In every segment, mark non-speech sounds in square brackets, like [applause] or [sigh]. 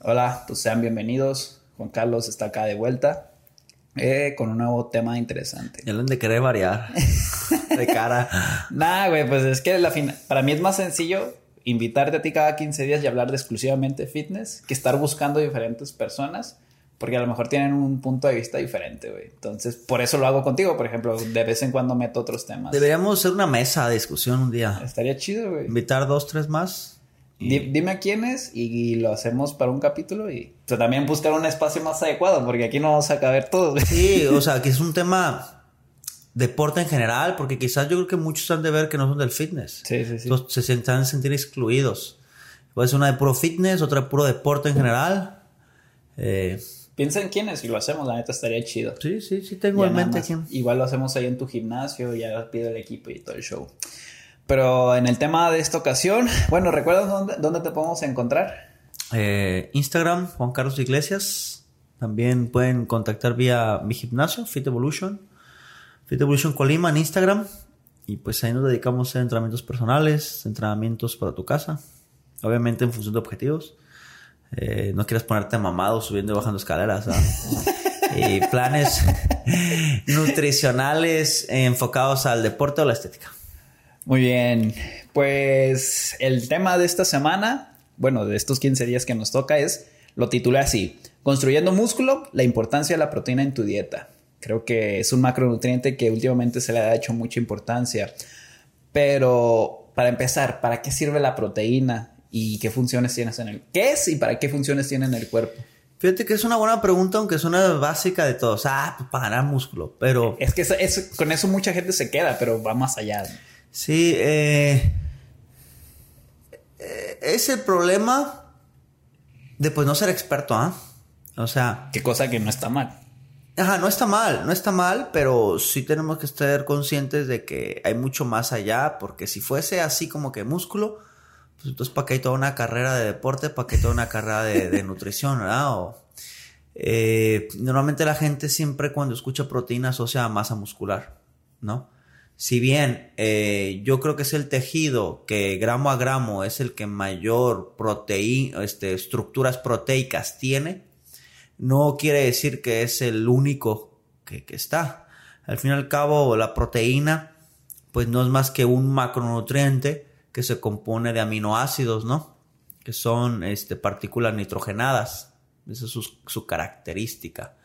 Hola, pues sean bienvenidos. Juan Carlos está acá de vuelta eh, con un nuevo tema interesante. Ya lo de querer variar [laughs] de cara. nah, güey, pues es que la para mí es más sencillo invitarte a ti cada 15 días y hablar de exclusivamente fitness que estar buscando diferentes personas porque a lo mejor tienen un punto de vista diferente, güey. Entonces, por eso lo hago contigo, por ejemplo, de vez en cuando meto otros temas. Deberíamos hacer una mesa de discusión un día. Estaría chido, güey. Invitar dos, tres más. Dime a quiénes y, lo hacemos para un capítulo y también buscar un espacio más adecuado porque aquí no vamos a caber todos. [laughs] Sí, o sea, que es un tema deporte en general porque quizás yo creo que muchos han de ver que no son del fitness. Sí, sí, sí. Entonces se sientan sentir excluidos. Puede ser una de puro fitness, otra de puro deporte en general. Eh, Piensa en quiénes y lo hacemos, la neta estaría chido. Sí, sí, sí, tengo en mente quién. Igual lo hacemos ahí en tu gimnasio, ya pido el equipo y todo el show. Pero en el tema de esta ocasión, bueno, ¿recuerdas dónde, dónde te podemos encontrar? Eh, Instagram, Juan Carlos Iglesias. También pueden contactar vía mi gimnasio, Fit Evolution. Fit Evolution Colima en Instagram. Y pues ahí nos dedicamos a entrenamientos personales, entrenamientos para tu casa. Obviamente en función de objetivos. Eh, no quieras ponerte mamado subiendo y bajando escaleras. [laughs] y planes nutricionales enfocados al deporte o la estética. Muy bien, pues el tema de esta semana, bueno, de estos 15 días que nos toca es, lo titulé así, Construyendo músculo, la importancia de la proteína en tu dieta. Creo que es un macronutriente que últimamente se le ha hecho mucha importancia. Pero para empezar, ¿para qué sirve la proteína y qué funciones tienes en el qué es y para qué funciones tiene en el cuerpo? Fíjate que es una buena pregunta, aunque es una básica de todos. Ah, pues para ganar músculo, pero... Es que con eso mucha gente se queda, pero va más allá. Sí, eh, eh, es el problema de pues no ser experto, ¿ah? O sea... Qué cosa que no está mal. Ajá, no está mal, no está mal, pero sí tenemos que estar conscientes de que hay mucho más allá, porque si fuese así como que músculo, pues entonces para que hay toda una carrera de deporte, para que hay toda una carrera de, nutrición, ¿verdad? Eh, normalmente la gente siempre cuando escucha proteína asocia a masa muscular, ¿no? Si bien eh, yo creo que es el tejido que gramo a gramo es el que mayor proteína, este, estructuras proteicas tiene, no quiere decir que es el único que, está. Al fin y al cabo, la proteína, pues no es más que un macronutriente que se compone de aminoácidos, ¿no? Que son este, partículas nitrogenadas. Esa es su, su característica.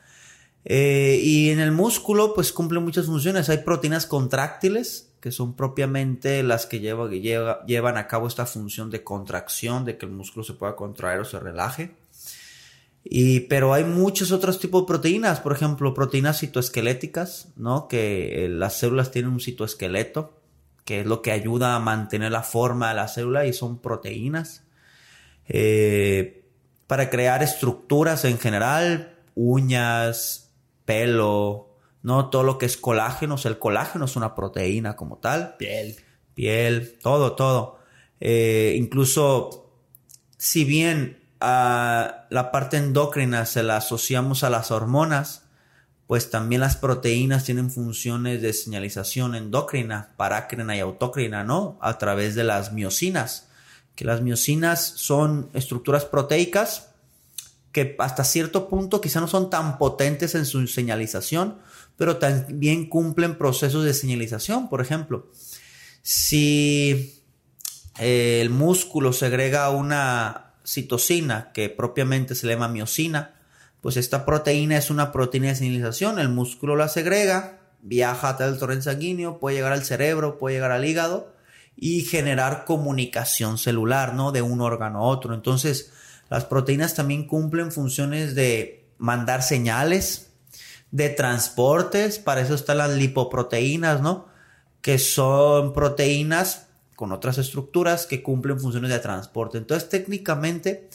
Eh, y en el músculo, pues cumple muchas funciones. Hay proteínas contráctiles, que son propiamente las que, llevan a cabo esta función de contracción, de que el músculo se pueda contraer o se relaje. Y, pero hay muchos otros tipos de proteínas, por ejemplo, proteínas citoesqueléticas, ¿no? Que eh, las células tienen un citoesqueleto, que es lo que ayuda a mantener la forma de la célula y son proteínas. Eh, para crear estructuras en general, uñas, pelo, no todo lo que es colágeno, o sea, el colágeno es una proteína como tal. Piel. Piel, todo, todo. Eh, incluso, si bien a la parte endocrina se la asociamos a las hormonas, pues también las proteínas tienen funciones de señalización endocrina, parácrina y autócrina, ¿no? A través de las miocinas. Que las miocinas son estructuras proteicas que hasta cierto punto quizá no son tan potentes en su señalización, pero también cumplen procesos de señalización. Por ejemplo, si eh, el músculo segrega una citosina que propiamente se llama miocina, pues esta proteína es una proteína de señalización, el músculo la segrega, viaja a través del torrente sanguíneo, puede llegar al cerebro, puede llegar al hígado y generar comunicación celular, ¿no? De un órgano a otro. Entonces, las proteínas también cumplen funciones de mandar señales, de transportes, para eso están las lipoproteínas, ¿no? Que son proteínas con otras estructuras que cumplen funciones de transporte. Entonces, técnicamente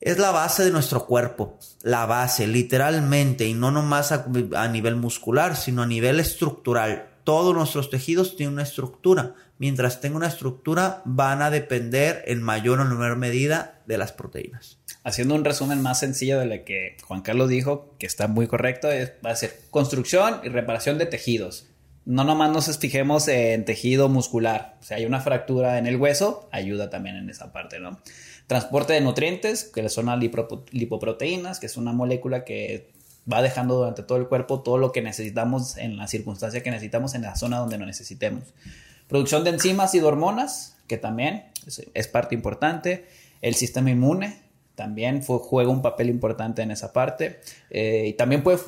es la base de nuestro cuerpo, la base, literalmente, y no nomás a, a nivel muscular, sino a nivel estructural. Todos nuestros tejidos tienen una estructura mientras tenga una estructura, van a depender en mayor o menor medida de las proteínas. Haciendo un resumen más sencillo de lo que Juan Carlos dijo, que está muy correcto, es, va a ser construcción y reparación de tejidos. no nomás nos fijemos en tejido muscular. O sea, hay una fractura en el hueso, ayuda también en esa parte, ¿no? Transporte de nutrientes, que son las lipoproteínas, que es una molécula que va dejando durante todo el cuerpo todo lo que necesitamos en la circunstancia que necesitamos en la zona donde lo necesitemos. Producción de enzimas y de hormonas, que también es, parte importante. El sistema inmune también juega un papel importante en esa parte. Eh, y también puede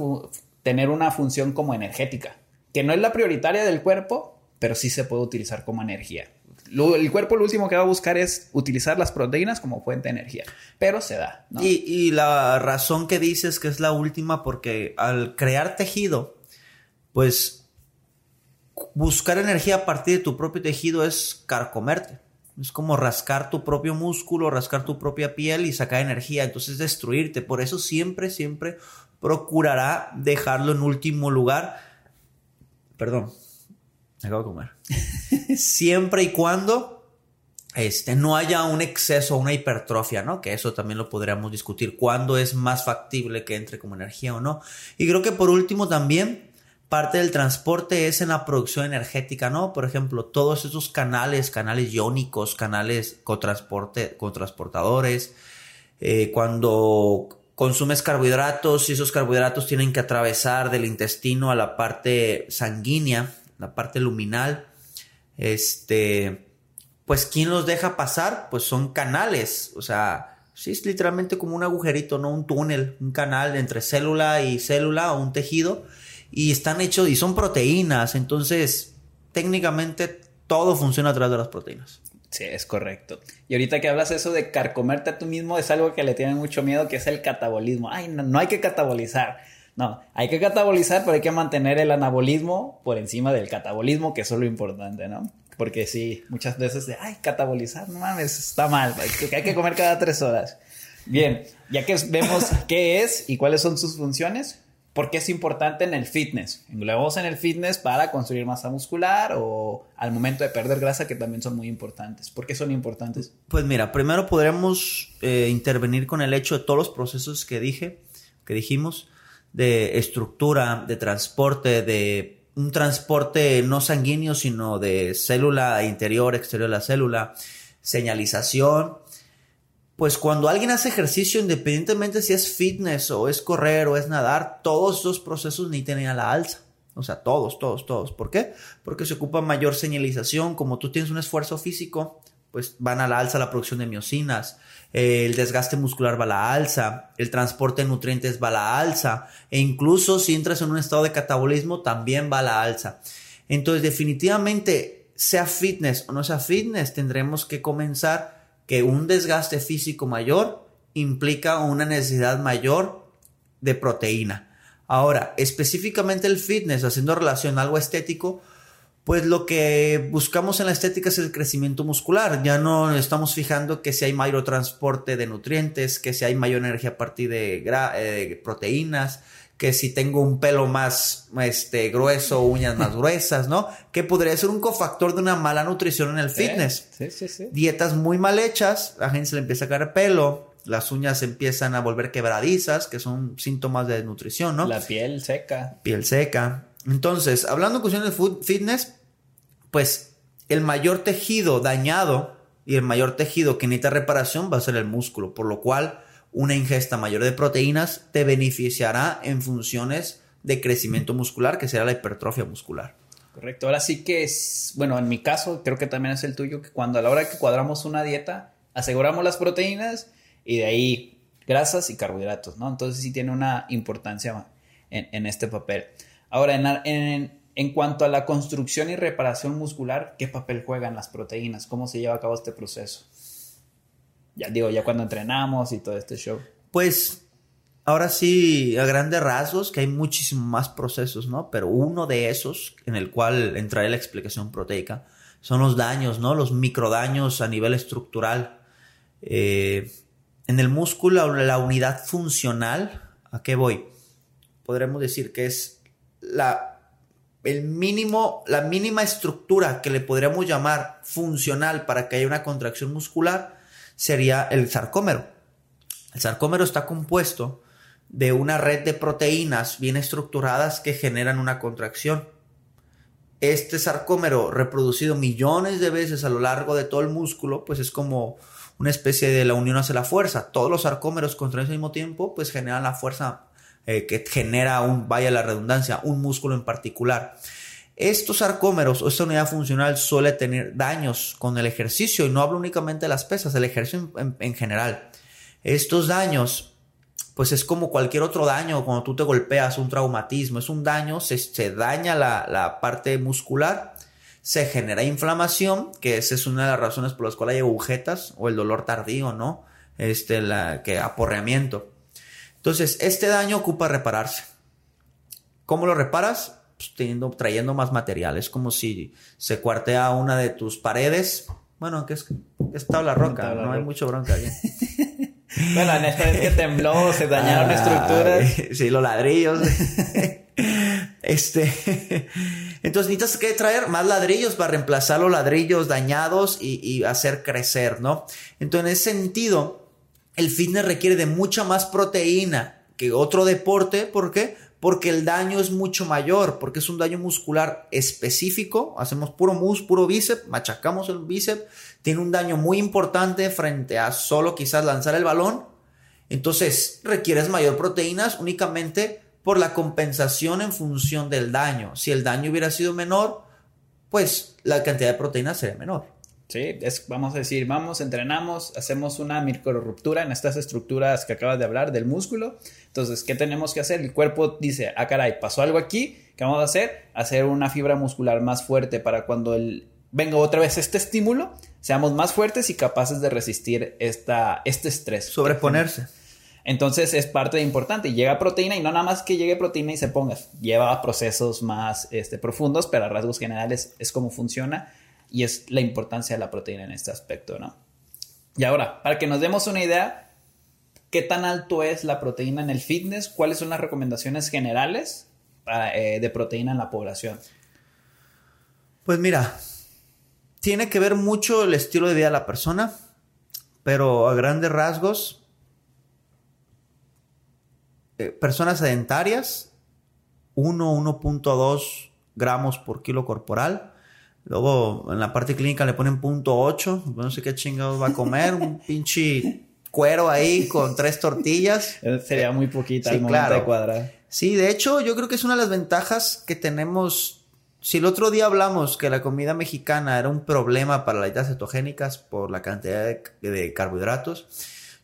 tener una función como energética, que no es la prioritaria del cuerpo, pero sí se puede utilizar como energía. el cuerpo lo último que va a buscar es utilizar las proteínas como fuente de energía, pero se da. Y, y, la razón que dices que es la última, porque al crear tejido, pues buscar energía a partir de tu propio tejido es carcomerte. Es como rascar tu propio músculo, rascar tu propia piel y sacar energía, entonces destruirte. Por eso siempre, siempre procurará dejarlo en último lugar. Perdón, acabo de comer. [laughs] siempre y cuando este, no haya un exceso, una hipertrofia, ¿no? Que eso también lo podríamos discutir. ¿Cuándo es más factible que entre como energía o no? Y creo que por último también parte del transporte es en la producción energética, ¿no? Por ejemplo, todos esos canales, canales iónicos, canales cotransporte, cotransportadores, eh, cuando consumes carbohidratos y esos carbohidratos tienen que atravesar del intestino a la parte sanguínea, la parte luminal, este, pues ¿quién los deja pasar? Pues son canales, o sea, sí es literalmente como un agujerito, no un túnel, un canal entre célula y célula o un tejido y están hechos y son proteínas, entonces técnicamente todo funciona a través de las proteínas. Sí, es correcto. Y ahorita que hablas eso de carcomerte a tú mismo es algo que le tienen mucho miedo, que es el catabolismo. Ay, no, no hay que catabolizar. No, hay que catabolizar, pero hay que mantener el anabolismo por encima del catabolismo, que es lo importante, ¿no? Porque sí, muchas veces de, ay, catabolizar, no mames, está mal, hay que comer cada tres horas. Bien, ya que vemos qué es y cuáles son sus funciones, ¿Por qué es importante en el fitness? Englobamos en el fitness para construir masa muscular o al momento de perder grasa, que también son muy importantes. ¿Por qué son importantes? Pues mira, primero podremos eh, intervenir con el hecho de todos los procesos que dije, que dijimos, de estructura, de transporte, de un transporte no sanguíneo, sino de célula interior, exterior de la célula, señalización, pues cuando alguien hace ejercicio, independientemente si es fitness o es correr o es nadar, todos esos procesos ni tienen a la alza. O sea, todos, todos, todos. ¿Por qué? Porque se ocupa mayor señalización. Como tú tienes un esfuerzo físico, pues van a la alza la producción de miocinas, el desgaste muscular va a la alza, el transporte de nutrientes va a la alza, e incluso si entras en un estado de catabolismo, también va a la alza. Entonces, definitivamente, sea fitness o no sea fitness, tendremos que comenzar que un desgaste físico mayor implica una necesidad mayor de proteína. Ahora, específicamente el fitness, haciendo relación a algo estético, pues lo que buscamos en la estética es el crecimiento muscular. Ya no estamos fijando que si hay mayor transporte de nutrientes, que si hay mayor energía a partir de eh, proteínas, que si tengo un pelo más este, grueso, uñas más [laughs] gruesas, ¿no? Que podría ser un cofactor de una mala nutrición en el fitness. Sí, sí, sí. Dietas muy mal hechas, la gente se le empieza a caer pelo, las uñas empiezan a volver quebradizas, que son síntomas de desnutrición, ¿no? La piel seca. Piel seca. Entonces, hablando en cuestión de fitness, pues el mayor tejido dañado y el mayor tejido que necesita reparación va a ser el músculo, por lo cual una ingesta mayor de proteínas te beneficiará en funciones de crecimiento muscular, que será la hipertrofia muscular. Correcto. Ahora sí que es, bueno, en mi caso, creo que también es el tuyo, que cuando a la hora que cuadramos una dieta, aseguramos las proteínas y de ahí grasas y carbohidratos, ¿no? Entonces sí tiene una importancia en, este papel. Ahora, en, en, cuanto a la construcción y reparación muscular, ¿qué papel juegan las proteínas? ¿Cómo se lleva a cabo este proceso? Ya digo, ya cuando entrenamos y todo este show. Pues ahora sí, a grandes rasgos, que hay muchísimos más procesos, ¿no? Pero uno de esos, en el cual entraré la explicación proteica, son los daños, ¿no? Los microdaños a nivel estructural. Eh, en el músculo, la unidad funcional, ¿a qué voy? Podremos decir que es la, el mínimo, la mínima estructura que le podríamos llamar funcional para que haya una contracción muscular sería el sarcómero. El sarcómero está compuesto de una red de proteínas bien estructuradas que generan una contracción. este sarcómero reproducido millones de veces a lo largo de todo el músculo, pues es como una especie de la unión hace la fuerza. Todos los sarcómeros contra al mismo tiempo, pues generan la fuerza eh, que genera un, vaya la redundancia, un músculo en particular. Estos sarcómeros o esta unidad funcional suele tener daños con el ejercicio y no hablo únicamente de las pesas, el ejercicio en general. Estos daños pues es como cualquier otro daño, cuando tú te golpeas, un traumatismo, es un daño, se, daña la, parte muscular, se genera inflamación, que esa es una de las razones por las cuales hay agujetas o el dolor tardío, ¿no? Este, la, que aporreamiento. Entonces, este daño ocupa repararse. ¿Cómo lo reparas? Pues teniendo, trayendo más material. Es como si se cuartea una de tus paredes. Bueno, que es, es tabla roca, no hay mucho bronca aquí. [laughs] Bueno, en esta vez que tembló, se dañaron estructuras. [laughs] Sí, los ladrillos. [laughs] este. Entonces necesitas que traer más ladrillos para reemplazar los ladrillos dañados y, hacer crecer, ¿no? Entonces, en ese sentido, el fitness requiere de mucha más proteína que otro deporte. ¿Por qué? Porque el daño es mucho mayor, porque es un daño muscular específico. Hacemos puro mus, puro bíceps, machacamos el bíceps tiene un daño muy importante frente a solo quizás lanzar el balón. Entonces requieres mayor proteínas únicamente por la compensación en función del daño. Si el daño hubiera sido menor, pues la cantidad de proteínas sería menor. Sí, es, vamos a decir, vamos, entrenamos, hacemos una micro-ruptura en estas estructuras que acabas de hablar del músculo. Entonces, ¿qué tenemos que hacer? El cuerpo dice, ah, caray, pasó algo aquí, ¿qué vamos a hacer? Hacer una fibra muscular más fuerte para cuando el, venga otra vez este estímulo, seamos más fuertes y capaces de resistir esta, este estrés. Sobreponerse. Entonces es parte de importante. Llega proteína y no nada más que llegue proteína y se ponga. Lleva procesos más este, profundos, pero a rasgos generales es como funciona y es la importancia de la proteína en este aspecto, ¿no? Y ahora, para que nos demos una idea, ¿qué tan alto es la proteína en el fitness? ¿Cuáles son las recomendaciones generales eh, de proteína en la población? Pues mira, tiene que ver mucho el estilo de vida de la persona, pero a grandes rasgos, eh, personas sedentarias, 1, 1.2 gramos por kilo corporal. Luego en la parte clínica le ponen .8, no sé qué chingados va a comer, un [laughs] pinche cuero ahí con tres tortillas. Sería muy poquita sí, claro. de cuadrar. Sí, de hecho yo creo que es una de las ventajas que tenemos si el otro día hablamos que la comida mexicana era un problema para las dietas cetogénicas por la cantidad de, carbohidratos,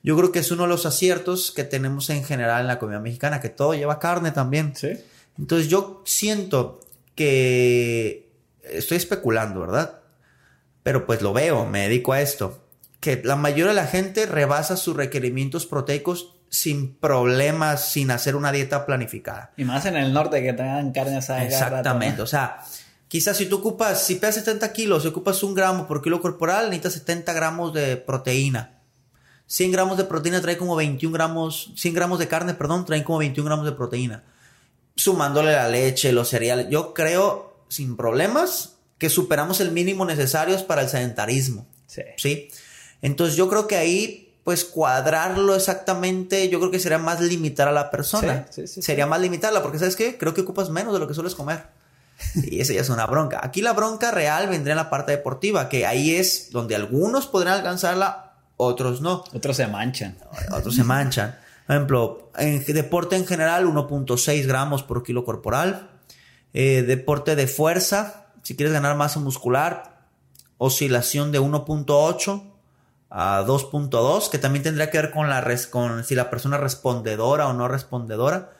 yo creo que es uno de los aciertos que tenemos en general en la comida mexicana, que todo lleva carne también. Sí. Entonces yo siento que estoy especulando, ¿verdad? Pero pues lo veo, me dedico a esto, que la mayoría de la gente rebasa sus requerimientos proteicos sin problemas, sin hacer una dieta planificada. Y más en el norte que tengan carne asada. Exactamente, o sea, quizás si tú ocupas, si pesas 70 kilos, si ocupas un gramo por kilo corporal, necesitas 70 gramos de proteína. 100 gramos de proteína trae como 21 gramos, 100 gramos de carne, perdón, traen como 21 gramos de proteína. Sumándole la leche, los cereales, yo creo sin problemas que superamos el mínimo necesario para el sedentarismo. Sí. ¿sí? Entonces yo creo que ahí pues cuadrarlo exactamente, yo creo que sería más limitar a la persona. sería más limitarla, porque ¿sabes qué? Creo que ocupas menos de lo que sueles comer. [laughs] Y esa ya es una bronca. Aquí la bronca real vendría en la parte deportiva, que ahí es donde algunos podrán alcanzarla, otros no. Otros se manchan. Otros se manchan. Por ejemplo, en deporte en general, 1.6 gramos por kilo corporal. Eh, deporte de fuerza, si quieres ganar masa muscular, oscilación de 1.8 a 2.2, que también tendría que ver con, la con si la persona respondedora o no respondedora.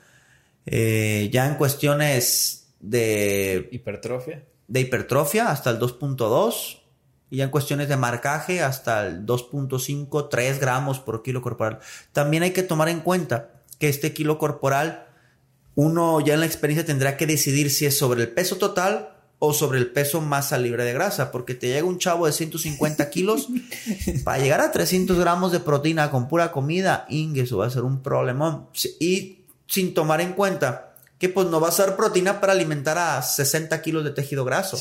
Eh, ya en cuestiones de hipertrofia. De hipertrofia hasta el 2.2. Y ya en cuestiones de marcaje hasta el 2.5, 3 gramos por kilo corporal. También hay que tomar en cuenta que este kilo corporal, uno ya en la experiencia tendrá que decidir si es sobre el peso total o sobre el peso masa libre de grasa, porque te llega un chavo de 150 kilos, [laughs] para llegar a 300 gramos de proteína con pura comida, eso va a ser un problemón. Y sin tomar en cuenta que pues no va a ser proteína para alimentar a 60 kilos de tejido graso.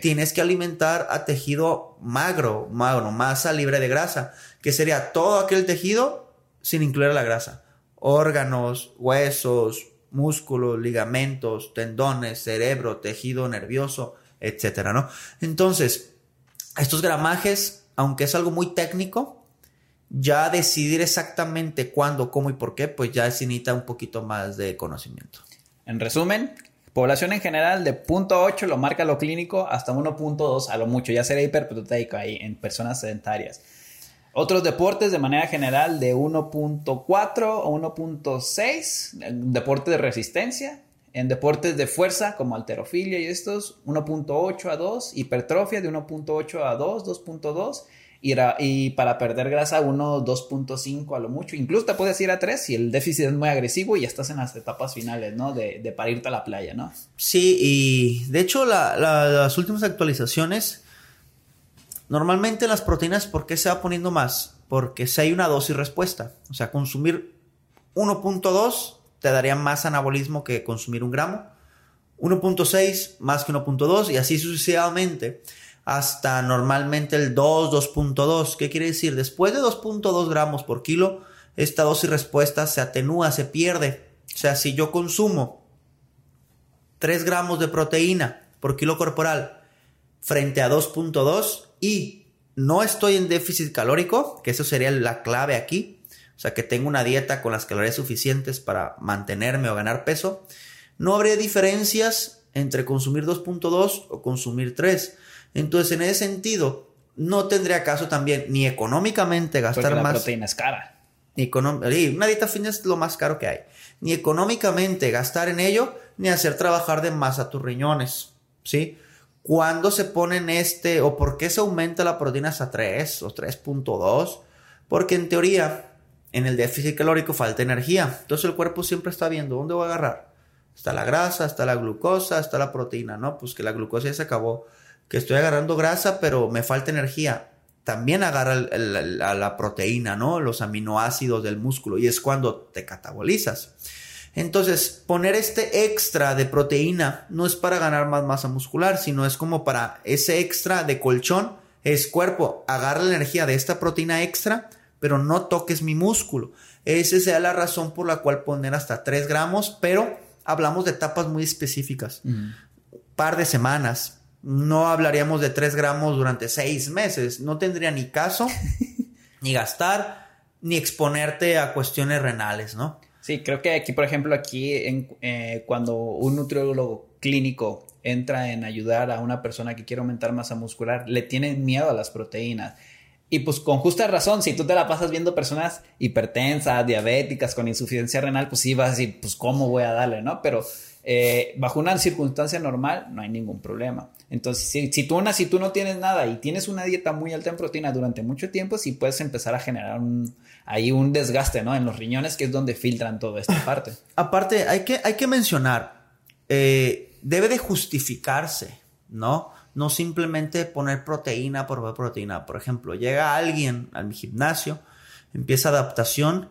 Tienes que alimentar a tejido magro, magro, masa libre de grasa, que sería todo aquel tejido sin incluir la grasa. Órganos, huesos, músculos, ligamentos, tendones, cerebro, tejido nervioso, etcétera, ¿no? Entonces, estos gramajes, aunque es algo muy técnico, ya decidir exactamente cuándo, cómo y por qué, pues ya se necesita un poquito más de conocimiento. En resumen, población en general de 0.8 lo marca lo clínico hasta 1.2 a lo mucho, ya será hiperproteico ahí en personas sedentarias. Otros deportes de manera general de 1.4 o 1.6, deportes de resistencia. En deportes de fuerza como alterofilia y estos, 1.8 a 2, hipertrofia de 1.8 a 2, 2.2 y, para perder grasa 1, 2.5 a lo mucho. Incluso te puedes ir a 3 si el déficit es muy agresivo y ya estás en las etapas finales, ¿no? De, de para a la playa, ¿no? Sí, y de hecho las últimas actualizaciones Normalmente las proteínas, ¿por qué se va poniendo más? Porque si hay una dosis respuesta. O sea, consumir 1.2 te daría más anabolismo que consumir un gramo. 1.6 más que 1.2 y así sucesivamente hasta normalmente el 2, 2.2. ¿Qué quiere decir? Después de 2.2 gramos por kilo, esta dosis respuesta se atenúa, se pierde. O sea, si yo consumo 3 gramos de proteína por kilo corporal frente a 2.2, y no estoy en déficit calórico, que eso sería la clave aquí, o sea, que tengo una dieta con las calorías suficientes para mantenerme o ganar peso, no habría diferencias entre consumir 2.2 o consumir 3. Entonces, en ese sentido, no tendría caso también ni económicamente gastar Porque la más. proteína es cara. Una dieta fitness es lo más caro que hay. Ni económicamente gastar en ello, ni hacer trabajar de más a tus riñones. ¿Sí? ¿Cuándo se ponen este o por qué se aumenta la proteína hasta 3 o 3.2? Porque en teoría, en el déficit calórico falta energía. Entonces el cuerpo siempre está viendo dónde voy a agarrar. Está la grasa, está la glucosa, está la proteína, ¿no? Pues que la glucosa ya se acabó. Que estoy agarrando grasa, pero me falta energía. También agarra la proteína, ¿no? Los aminoácidos del músculo. Y es cuando te catabolizas. Entonces, poner este extra de proteína no es para ganar más masa muscular, sino es como para ese extra de colchón, es cuerpo, agarra la energía de esta proteína extra, pero no toques mi músculo. Esa sea la razón por la cual poner hasta 3 gramos, pero hablamos de etapas muy específicas. Par de semanas. No hablaríamos de 3 gramos durante 6 meses. No tendría ni caso, [laughs] ni gastar, ni exponerte a cuestiones renales, ¿no? Sí, creo que aquí, por ejemplo, aquí en, eh, cuando un nutriólogo clínico entra en ayudar a una persona que quiere aumentar masa muscular, le tienen miedo a las proteínas. Y pues con justa razón, si tú te la pasas viendo personas hipertensas, diabéticas, con insuficiencia renal, pues sí vas a decir, pues cómo voy a darle, ¿no? Pero eh, bajo una circunstancia normal no hay ningún problema. Entonces, si, si, tú, si tú no tienes nada y tienes una dieta muy alta en proteína durante mucho tiempo, sí puedes empezar a generar un, ahí un desgaste, ¿no? En los riñones, que es donde filtran toda esta parte. Aparte, hay que, hay que mencionar, eh, debe de justificarse, ¿no? No simplemente poner proteína por proteína. Por ejemplo, llega alguien al gimnasio, empieza adaptación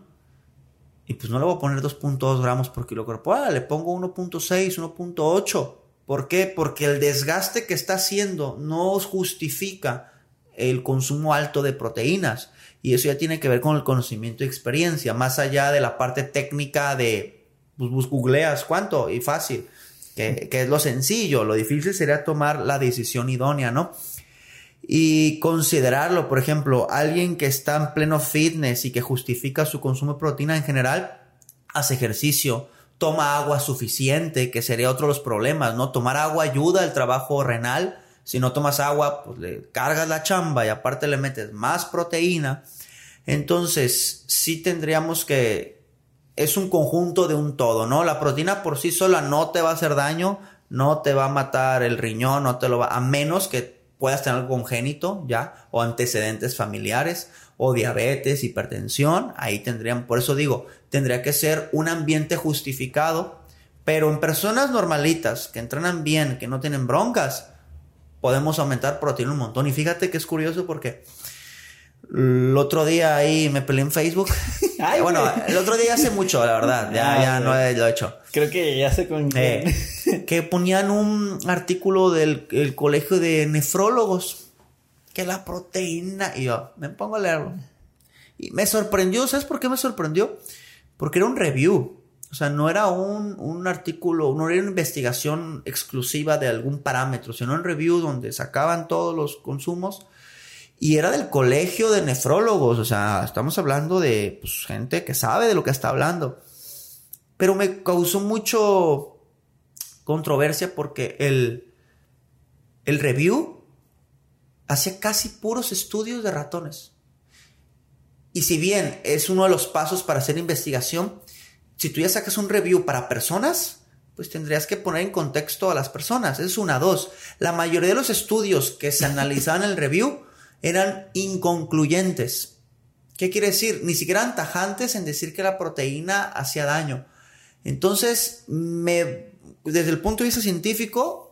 y pues no le voy a poner 2.2 gramos por kilo corporal, le pongo 1.6, 1.8. ¿Por qué? Porque el desgaste que está haciendo no justifica el consumo alto de proteínas. Y eso ya tiene que ver con el conocimiento y experiencia, más allá de la parte técnica de, pues, googleas cuánto y fácil, que, que, es lo sencillo, lo difícil sería tomar la decisión idónea, ¿no? Y considerarlo, por ejemplo, alguien que está en pleno fitness y que justifica su consumo de proteína en general, hace ejercicio, toma agua suficiente, que sería otro de los problemas, ¿no? Tomar agua ayuda al trabajo renal, si no tomas agua, pues le cargas la chamba y aparte le metes más proteína. Entonces, sí tendríamos que... Es un conjunto de un todo, ¿no? La proteína por sí sola no te va a hacer daño, no te va a matar el riñón, no te lo va... A menos que puedas tener algo congénito, ¿ya? O antecedentes familiares, o diabetes, hipertensión. Ahí tendrían, por eso digo, tendría que ser un ambiente justificado. Pero en personas normalitas, que entrenan bien, que no tienen broncas, podemos aumentar proteína un montón. Y fíjate que es curioso porque el otro día ahí me peleé en Facebook. [laughs] bueno, el otro día hace mucho, la verdad. Ya, ah, ya no lo he hecho. Creo que ya sé con eh, Que ponían un artículo del colegio de nefrólogos. Que la proteína. Y yo me pongo a leerlo. Y me sorprendió. ¿Sabes por qué me sorprendió? Porque era un review. O sea, no era un, un, artículo, no era una investigación exclusiva de algún parámetro, sino un review donde sacaban todos los consumos y era del colegio de nefrólogos. O sea, estamos hablando de pues, gente que sabe de lo que está hablando. Pero me causó mucho controversia porque el, el review hacía casi puros estudios de ratones. Y si bien es uno de los pasos para hacer investigación, si tú ya sacas un review para personas, pues tendrías que poner en contexto a las personas. Es una, dos. La mayoría de los estudios que se analizaban en el review eran inconcluyentes. ¿Qué quiere decir? Ni siquiera eran tajantes en decir que la proteína hacía daño. Entonces, desde el punto de vista científico,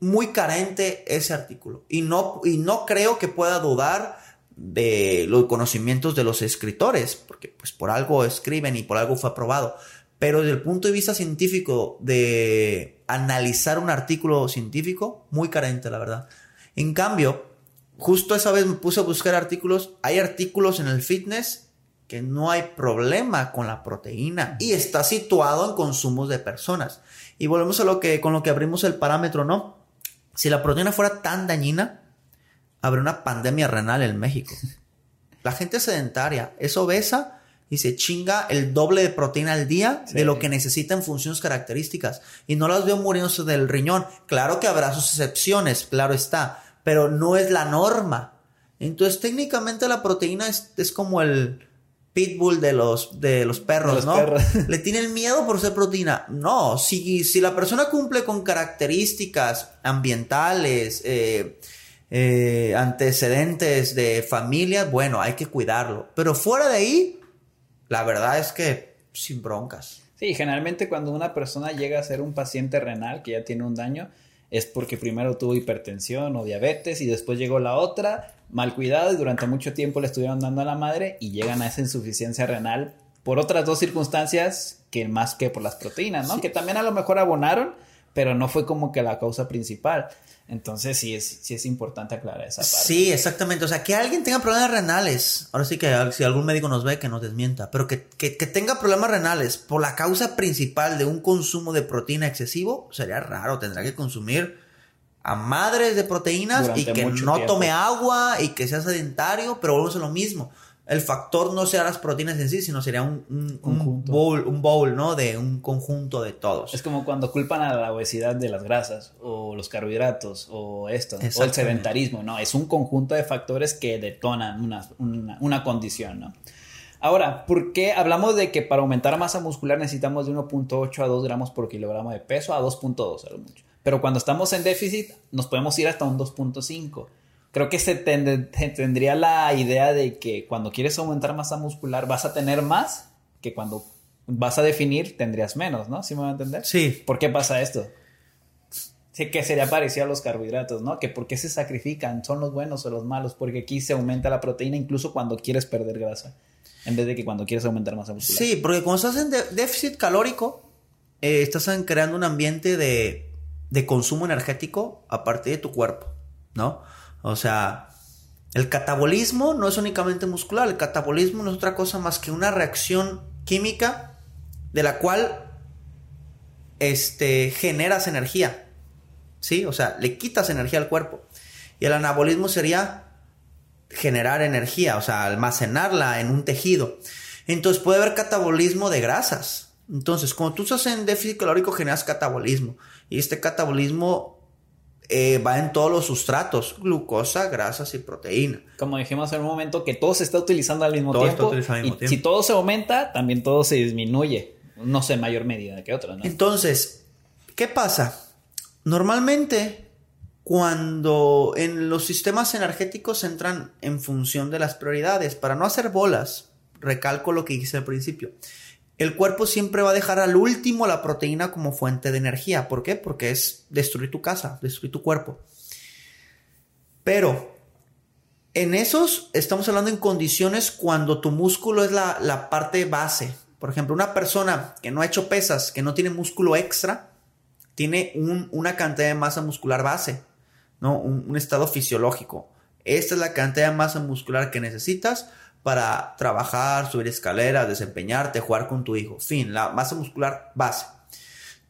muy carente ese artículo. Y no, y no creo que pueda dudar de los conocimientos de los escritores, porque pues por algo escriben y por algo fue aprobado. Pero desde el punto de vista científico, de analizar un artículo científico, muy carente, la verdad. En cambio, justo esa vez me puse a buscar artículos. Hay artículos en el fitness que no hay problema con la proteína y está situado en consumos de personas. Y volvemos a lo que, con lo que abrimos el parámetro, ¿no? Si la proteína fuera tan dañina, habría una pandemia renal en México. [laughs] La gente sedentaria es obesa y se chinga el doble de proteína al día de lo que necesita en funciones características. Y no las veo muriéndose del riñón. Claro que habrá sus excepciones, claro está, pero no es la norma. Entonces técnicamente la proteína es, como el pitbull de los, de los perros, ¿no? [laughs] Le tienen miedo por ser proteína. No, si, si la persona cumple con características ambientales, eh, eh, antecedentes de familia, bueno, hay que cuidarlo. Pero fuera de ahí, la verdad es que sin broncas. Sí, generalmente cuando una persona llega a ser un paciente renal que ya tiene un daño, es porque primero tuvo hipertensión o diabetes y después llegó la otra, mal cuidado y durante mucho tiempo le estuvieron dando a la madre y llegan a esa insuficiencia renal por otras dos circunstancias que más que por las proteínas, ¿no? Que también a lo mejor abonaron, pero no fue como que la causa principal. Entonces sí es, sí es importante aclarar esa parte. Sí, exactamente. O sea, que alguien tenga problemas renales. Ahora sí que si algún médico nos ve, que nos desmienta. Pero que, que, que tenga problemas renales por la causa principal de un consumo de proteína excesivo, sería raro. Tendrá que consumir a madres de proteínas y que no tome agua y que sea sedentario, pero volvemos a lo mismo el factor no sea las proteínas en sí, sino sería un, un, bowl, un bowl, ¿no? De un conjunto de todos. Es como cuando culpan a la obesidad de las grasas, o los carbohidratos, o esto, o el sedentarismo, ¿no? Es un conjunto de factores que detonan una, una, condición, ¿no? Ahora, ¿por qué hablamos de que para aumentar masa muscular necesitamos de 1.8 a 2 gramos por kilogramo de peso a 2.2 a lo mucho? Pero cuando estamos en déficit, nos podemos ir hasta un 2.5 creo que se tendría la idea de que cuando quieres aumentar masa muscular vas a tener más que cuando vas a definir tendrías menos, ¿no? ¿Sí me va a entender? Sí. ¿Por qué pasa esto? Sí, que sería parecido a los carbohidratos, ¿no? Que por qué se sacrifican, son los buenos o los malos, porque aquí se aumenta la proteína incluso cuando quieres perder grasa, en vez de que cuando quieres aumentar masa muscular. Sí, porque cuando estás en déficit calórico, eh, estás creando un ambiente de, de consumo energético a partir de tu cuerpo, ¿no? O sea, el catabolismo no es únicamente muscular, el catabolismo no es otra cosa más que una reacción química de la cual este, generas energía. ¿Sí? O sea, le quitas energía al cuerpo. Y el anabolismo sería generar energía, o sea, almacenarla en un tejido. Entonces puede haber catabolismo de grasas. Entonces, cuando tú estás en déficit calórico, generas catabolismo. Y este catabolismo eh, va en todos los sustratos, glucosa, grasas y proteína. Como dijimos en un momento, que todo se está utilizando al mismo tiempo. y si todo se aumenta, también todo se disminuye. No sé en mayor medida que otro, ¿no? Entonces, ¿qué pasa? Normalmente, cuando en los sistemas energéticos entran en función de las prioridades, para no hacer bolas, recalco lo que hice al principio el cuerpo siempre va a dejar al último la proteína como fuente de energía. ¿Por qué? Porque es destruir tu casa, destruir tu cuerpo. Pero en esos estamos hablando en condiciones cuando tu músculo es la, parte base. Por ejemplo, una persona que no ha hecho pesas, que no tiene músculo extra, tiene una cantidad de masa muscular base, ¿no? un estado fisiológico. Esta es la cantidad de masa muscular que necesitas para trabajar, subir escaleras, desempeñarte, jugar con tu hijo. Fin, la masa muscular base.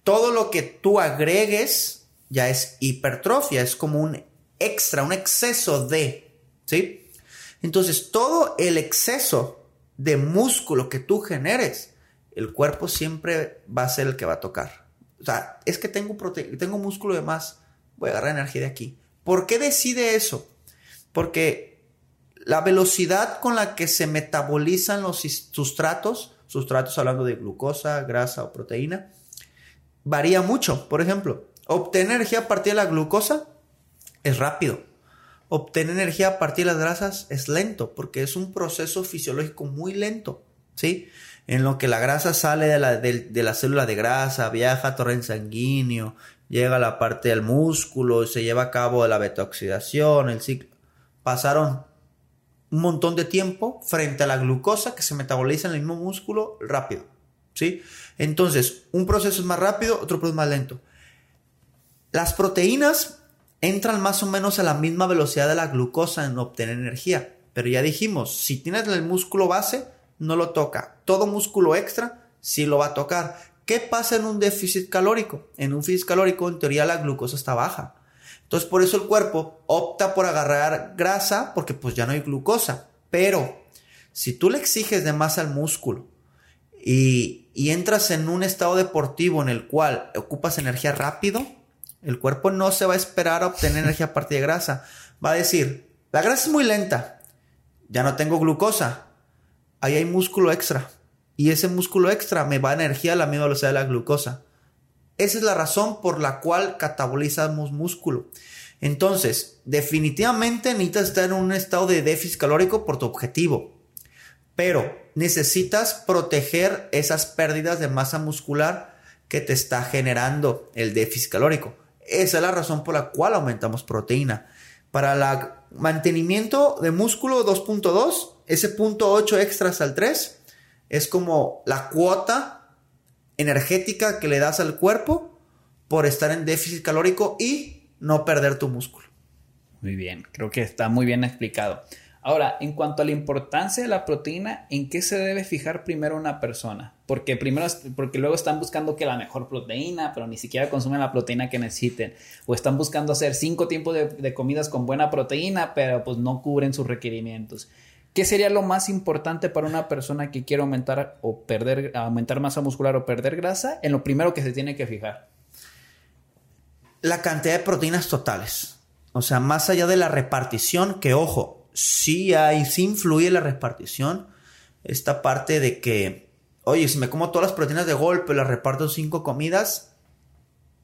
Todo lo que tú agregues ya es hipertrofia, es como un extra, un exceso de, ¿sí? Entonces, todo el exceso de músculo que tú generes, el cuerpo siempre va a ser el que va a tocar. O sea, es que tengo, tengo músculo de más, voy a agarrar energía de aquí. ¿Por qué decide eso? Porque la velocidad con la que se metabolizan los sustratos, sustratos hablando de glucosa, grasa o proteína, varía mucho. Por ejemplo, obtener energía a partir de la glucosa es rápido. Obtener energía a partir de las grasas es lento, porque es un proceso fisiológico muy lento, ¿sí? En lo que la grasa sale de la, de la célula de grasa, viaja a torrente sanguíneo, llega a la parte del músculo, se lleva a cabo la beta-oxidación, el ciclo. Pasaron un montón de tiempo frente a la glucosa que se metaboliza en el mismo músculo rápido. ¿Sí? Entonces, un proceso es más rápido, otro proceso es más lento. Las proteínas entran más o menos a la misma velocidad de la glucosa en obtener energía. Pero ya dijimos, si tienes el músculo base, no lo toca. Todo músculo extra sí lo va a tocar. ¿Qué pasa en un déficit calórico? En un déficit calórico, en teoría, la glucosa está baja. Entonces por eso el cuerpo opta por agarrar grasa porque pues ya no hay glucosa. Pero si tú le exiges de más al músculo y, entras en un estado deportivo en el cual ocupas energía rápido, el cuerpo no se va a esperar a obtener energía a partir de grasa. Va a decir, la grasa es muy lenta, ya no tengo glucosa, ahí hay músculo extra. Y ese músculo extra me va a energía a la misma velocidad de la glucosa. Esa es la razón por la cual catabolizamos músculo. Entonces, definitivamente necesitas estar en un estado de déficit calórico por tu objetivo. Pero necesitas proteger esas pérdidas de masa muscular que te está generando el déficit calórico. Esa es la razón por la cual aumentamos proteína. Para el mantenimiento de músculo 2.2, ese punto 8 extras al 3 es como la cuota energética que le das al cuerpo por estar en déficit calórico y no perder tu músculo. Muy bien, creo que está muy bien explicado. Ahora, en cuanto a la importancia de la proteína, ¿en qué se debe fijar primero una persona? Porque primero, porque luego están buscando que la mejor proteína, pero ni siquiera consumen la proteína que necesiten. O están buscando hacer cinco tiempos de, de comidas con buena proteína, pero pues no cubren sus requerimientos. ¿Qué sería lo más importante para una persona que quiere aumentar o perder, aumentar masa muscular o perder grasa? En lo primero que se tiene que fijar. La cantidad de proteínas totales. O sea, más allá de la repartición, que ojo, sí hay, sí influye la repartición. Esta parte de que, oye, si me como todas las proteínas de golpe, las reparto cinco comidas,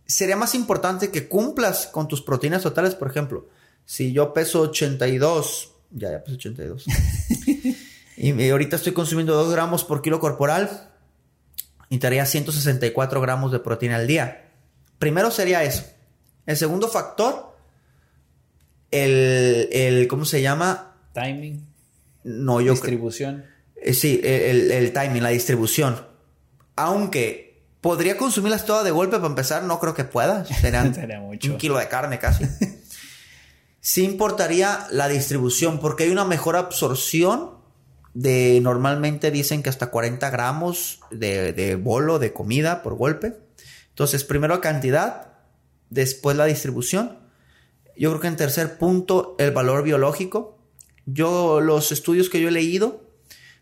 sería más importante que cumplas con tus proteínas totales. Por ejemplo, si yo peso 82 ya, ya pues 82. [laughs] y, ahorita estoy consumiendo 2 gramos por kilo corporal. Y te haría 164 gramos de proteína al día. Primero sería eso. El segundo factor, el, el ¿cómo se llama? Timing. No, yo Distribución. Eh, sí, el, el, timing, la distribución. Aunque podría consumirlas todas de golpe para empezar, no creo que pueda. [laughs] Serán un kilo de carne casi. [laughs] sí importaría la distribución porque hay una mejor absorción de normalmente dicen que hasta 40 gramos de, de bolo de comida por golpe. Entonces, primero cantidad, después la distribución. Yo creo que en tercer punto, el valor biológico. Yo, los estudios que yo he leído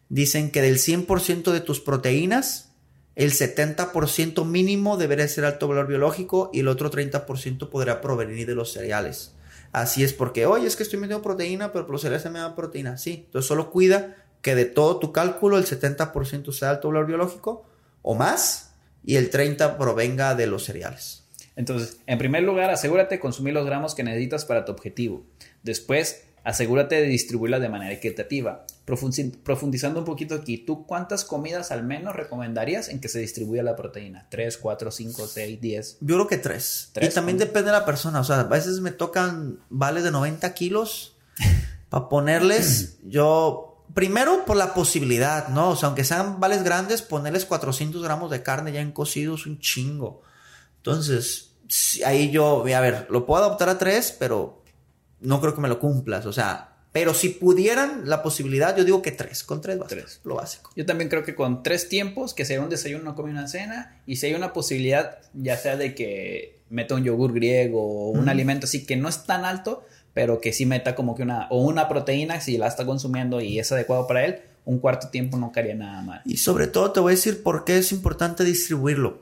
dicen que del 100% de tus proteínas, el 70% mínimo debería ser alto valor biológico y el otro 30% podría provenir de los cereales. Así es porque, oye, es que estoy metiendo proteína, pero se me da proteína. Sí, entonces solo cuida que de todo tu cálculo el 70% sea alto valor biológico o más y el 30% provenga de los cereales. Entonces, en primer lugar, asegúrate de consumir los gramos que necesitas para tu objetivo. Después, asegúrate de distribuirla de manera equitativa. Profundizando un poquito aquí, ¿tú cuántas comidas al menos recomendarías en que se distribuya la proteína? ¿Tres, cuatro, cinco, seis, diez? Yo creo que tres. Y también depende de la persona. O sea, a veces me tocan vales de 90 kilos [laughs] para ponerles yo... Primero por la posibilidad, ¿no? O sea, aunque sean vales grandes, ponerles 400 gramos de carne ya en cocido es un chingo. Entonces, ahí yo, a ver, lo puedo adoptar a tres, pero no creo que me lo cumplas. O sea, Pero si pudieran la posibilidad, yo digo que tres, con tres basta, Tres. lo básico. Yo también creo que con tres tiempos, que sea un desayuno, una comida una cena, y si hay una posibilidad, ya sea de que meta un yogur griego o un alimento así que no es tan alto, pero que sí meta como que una, o una proteína, si la está consumiendo y es adecuado para él, un cuarto tiempo no caería nada mal. Y sobre todo te voy a decir por qué es importante distribuirlo.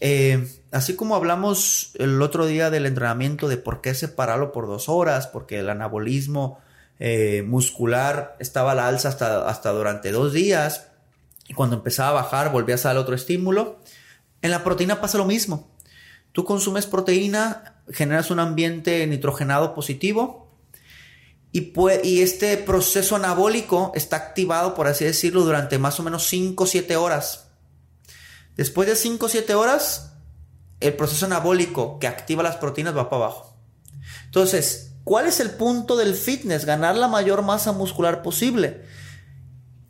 Eh, así como hablamos el otro día del entrenamiento de por qué separarlo por dos horas, porque el anabolismo eh, muscular estaba a la alza hasta, hasta durante dos días, y cuando empezaba a bajar volvías al otro estímulo. En la proteína pasa lo mismo. Tú consumes proteína, generas un ambiente nitrogenado positivo, y, y este proceso anabólico está activado, por así decirlo, durante más o menos 5 o 7 horas. Después de 5 o 7 horas, el proceso anabólico que activa las proteínas va para abajo. Entonces, ¿cuál es el punto del fitness? Ganar la mayor masa muscular posible.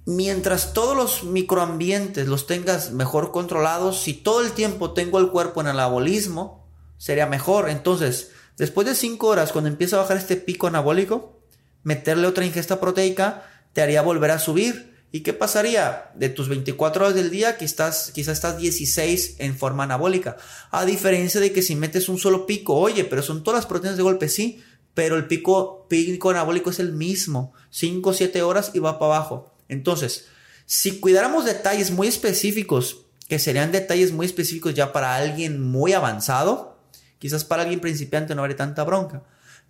Mientras todos los microambientes los tengas mejor controlados, si todo el tiempo tengo el cuerpo en anabolismo, sería mejor. Entonces, después de 5 horas, cuando empieza a bajar este pico anabólico, meterle otra ingesta proteica te haría volver a subir. ¿Y qué pasaría? De tus 24 horas del día, quizás, quizás estás 16 en forma anabólica. A diferencia de que si metes un solo pico, oye, pero son todas las proteínas de golpe, sí, pero el pico, pico anabólico es el mismo. 5 o 7 horas y va para abajo. Entonces, si cuidáramos detalles muy específicos, que serían detalles muy específicos ya para alguien muy avanzado, quizás para alguien principiante no habría tanta bronca,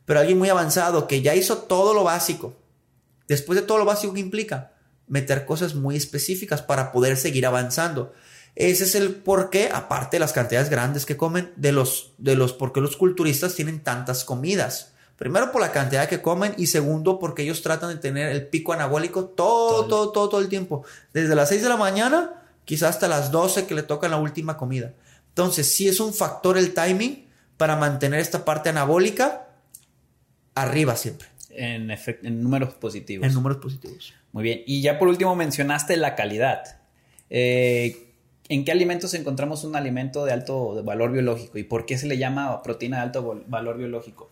pero alguien muy avanzado que ya hizo todo lo básico, después de todo lo básico que implica, meter cosas muy específicas para poder seguir avanzando. Ese es el porqué, aparte de las cantidades grandes que comen, de los, de los por qué los culturistas tienen tantas comidas. Primero por la cantidad que comen y segundo porque ellos tratan de tener el pico anabólico todo, Todo todo, todo, todo el tiempo. Desde las 6 de la mañana, quizás hasta las 12 que le tocan la última comida. Entonces, sí es un factor el timing para mantener esta parte anabólica arriba siempre, En, en números positivos. en números positivos. Muy bien. Y ya por último mencionaste la calidad. Eh, ¿En qué alimentos encontramos un alimento de alto valor biológico? ¿Y por qué se le llama proteína de alto valor biológico?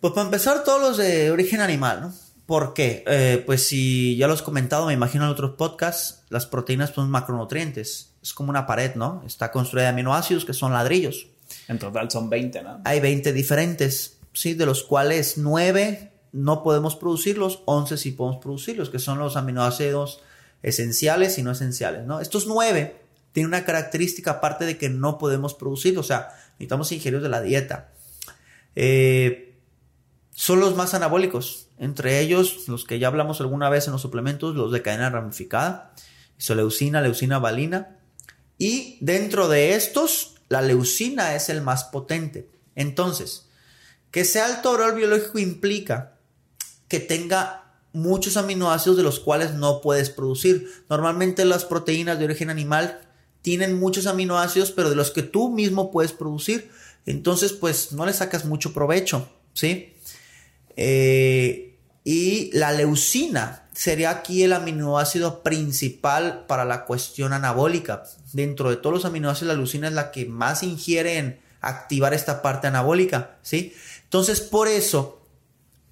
Pues para empezar, todos los de origen animal, ¿no? ¿Por qué? Eh, pues si ya lo has comentado, me imagino en otros podcasts, las proteínas son macronutrientes. Es como una pared, ¿no? Está construida de aminoácidos que son ladrillos. En total son 20, ¿no? Hay 20 diferentes, ¿sí? De los cuales 9 no podemos producirlos, 11 sí podemos producirlos, que son los aminoácidos esenciales y no esenciales, ¿no? Estos 9 tienen una característica aparte de que no podemos producirlos, o sea, necesitamos ingerirlos de la dieta. Eh, son los más anabólicos, entre ellos los que ya hablamos alguna vez en los suplementos, los de cadena ramificada, isoleucina, leucina, valina, y dentro de estos, la leucina es el más potente. Entonces, que sea alto valor biológico implica que tenga muchos aminoácidos de los cuales no puedes producir. Normalmente las proteínas de origen animal tienen muchos aminoácidos, pero de los que tú mismo puedes producir. Entonces, pues no le sacas mucho provecho, ¿sí? Eh, y la leucina sería aquí el aminoácido principal para la cuestión anabólica. Dentro de todos los aminoácidos, la leucina es la que más ingiere en activar esta parte anabólica, ¿sí? Entonces, por eso,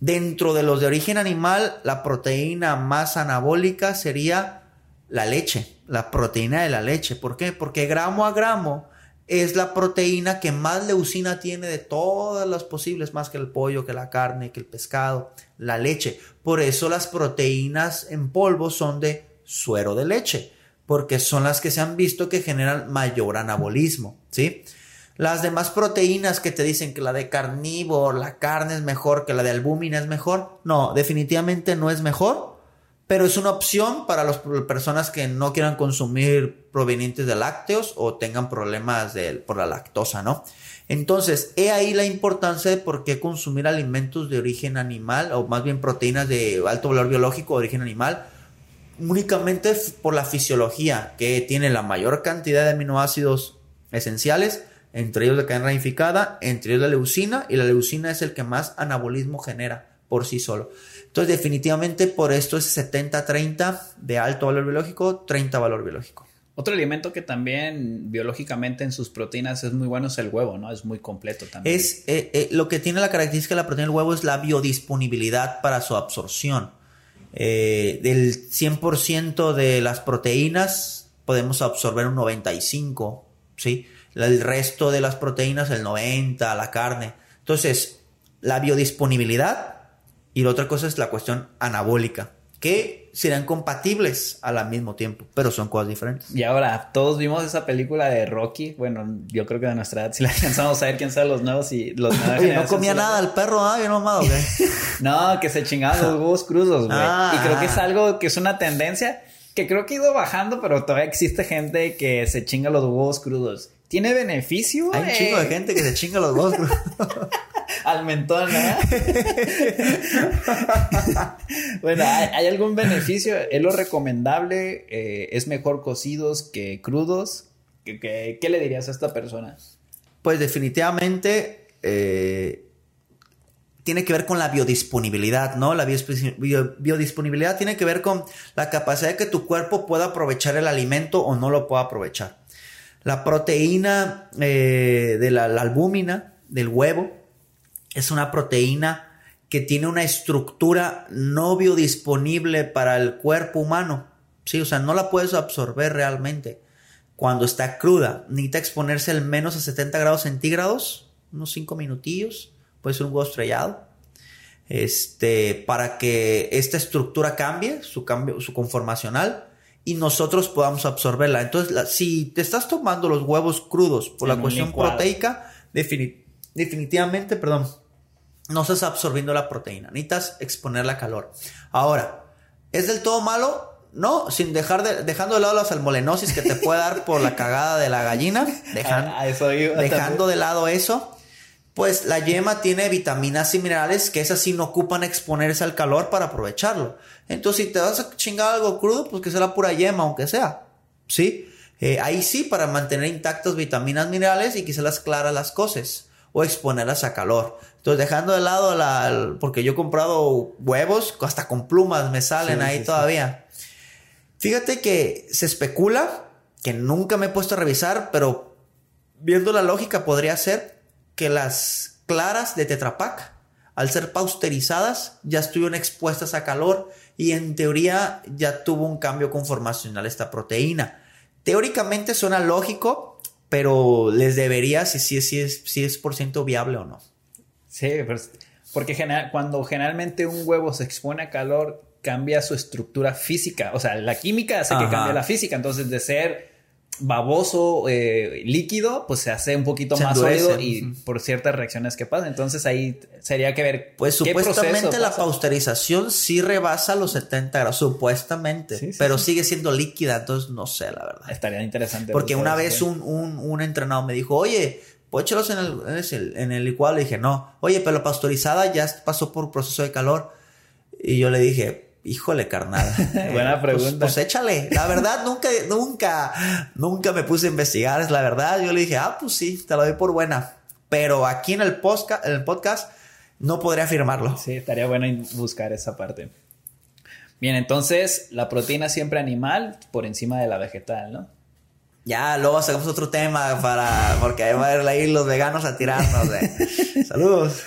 dentro de los de origen animal, la proteína más anabólica sería la leche, la proteína de la leche. ¿Por qué? Porque gramo a gramo es la proteína que más leucina tiene de todas las posibles, más que el pollo, que la carne, que el pescado, la leche. Por eso las proteínas en polvo son de suero de leche, porque son las que se han visto que generan mayor anabolismo, ¿sí? Las demás proteínas que te dicen que la de carnívoro, la carne es mejor, que la de albúmina es mejor, no, definitivamente no es mejor, pero es una opción para las personas que no quieran consumir provenientes de lácteos o tengan problemas de, por la lactosa, ¿no? Entonces, he ahí la importancia de por qué consumir alimentos de origen animal, o más bien proteínas de alto valor biológico de origen animal, únicamente por la fisiología, que tiene la mayor cantidad de aminoácidos esenciales, entre ellos la cadena ramificada, entre ellos la leucina, y la leucina es el que más anabolismo genera por sí solo. Entonces, definitivamente por esto es 70-30 de alto valor biológico, 30 valor biológico. Otro alimento que también biológicamente en sus proteínas es muy bueno es el huevo, ¿no? Es muy completo también. Es eh, eh, lo que tiene la característica de la proteína del huevo es la biodisponibilidad para su absorción. Eh, del 100% de las proteínas podemos absorber un 95, ¿sí? El resto de las proteínas el 90, la carne. Entonces, la biodisponibilidad y la otra cosa es la cuestión anabólica, que serían compatibles al mismo tiempo, pero son cosas diferentes. Y ahora, todos vimos esa película de Rocky. Bueno, yo creo que de nuestra edad, si la alcanzamos a ver quién sabe los nuevos y los nuevos. no comía nada el perro, ah, bien mamado, güey. [laughs] no, que se chingaban los huevos crudos, güey. Ah, y creo que es algo que es una tendencia que creo que ha ido bajando, pero todavía existe gente que se chinga los huevos crudos. ¿Tiene beneficio? Hay un chingo de gente que se chinga los huevos [laughs] crudos. Al mentón, ¿no? [laughs] bueno, ¿hay, algún beneficio? ¿Es lo recomendable? Eh, ¿Es mejor cocidos que crudos? ¿Qué, le dirías a esta persona? Pues definitivamente eh, tiene que ver con la biodisponibilidad, ¿no? La biodisponibilidad tiene que ver con la capacidad de que tu cuerpo pueda aprovechar el alimento o no lo pueda aprovechar. La proteína eh, de la albúmina del huevo es una proteína que tiene una estructura no biodisponible para el cuerpo humano. Sí, o sea, no la puedes absorber realmente. Cuando está cruda, necesita exponerse al menos a 70 grados centígrados, unos 5 minutillos, puede ser un huevo estrellado, este, para que esta estructura cambie, su cambio, su conformacional, y nosotros podamos absorberla. Entonces, si te estás tomando los huevos crudos por la cuestión proteica, definitivamente, perdón, no estás absorbiendo la proteína, necesitas exponerla a calor. Ahora, ¿es del todo malo? No, sin dejar de, dejando de lado la salmolenosis que te puede dar por la cagada de la gallina, dejando de lado eso, pues la yema tiene vitaminas y minerales que esas sí no ocupan exponerse al calor para aprovecharlo. Entonces, si te vas a chingar algo crudo, pues que sea la pura yema, aunque sea. ¿Sí? Eh, ahí sí, para mantener intactos vitaminas, minerales y quizás las claras las cosas o exponerlas a calor. Entonces, dejando de lado la, porque yo he comprado huevos, hasta con plumas me salen ahí todavía. Fíjate que se especula, que nunca me he puesto a revisar, pero viendo la lógica podría ser que las claras de Tetra Pak, al ser pasteurizadas, ya estuvieron expuestas a calor y en teoría ya tuvo un cambio conformacional esta proteína. Teóricamente suena lógico, pero les debería si, si, si, es, si es por ciento viable o no. Sí, porque cuando generalmente un huevo se expone a calor, cambia su estructura física. O sea, la química hace que cambie la física. Entonces, de ser baboso, eh, líquido, pues se hace un poquito más sólido y por ciertas reacciones que pasan. Entonces ahí sería que ver. Pues supuestamente la pasteurización sí rebasa los 70 grados, supuestamente, pero sigue siendo líquida, entonces no sé, la verdad. Estaría interesante. Porque una vez un, un, un, entrenado me dijo, oye, pues en el, en el licuado? Le dije, no. Oye, pero la pasteurizada ya pasó por proceso de calor. Y yo le dije, Híjole, carnal. [laughs] Buena pues, pregunta. Pues, échale. La verdad, nunca, nunca, nunca me puse a investigar. Es la verdad. Yo le dije, ah, pues sí, te lo doy por buena. Pero aquí en el, podcast, el podcast no podría afirmarlo. Sí, estaría bueno buscar esa parte. Bien, entonces, la proteína siempre animal por encima de la vegetal, ¿no? Ya, luego sacamos otro tema para. Porque ahí van a ir los veganos a tirarnos. [laughs] Saludos.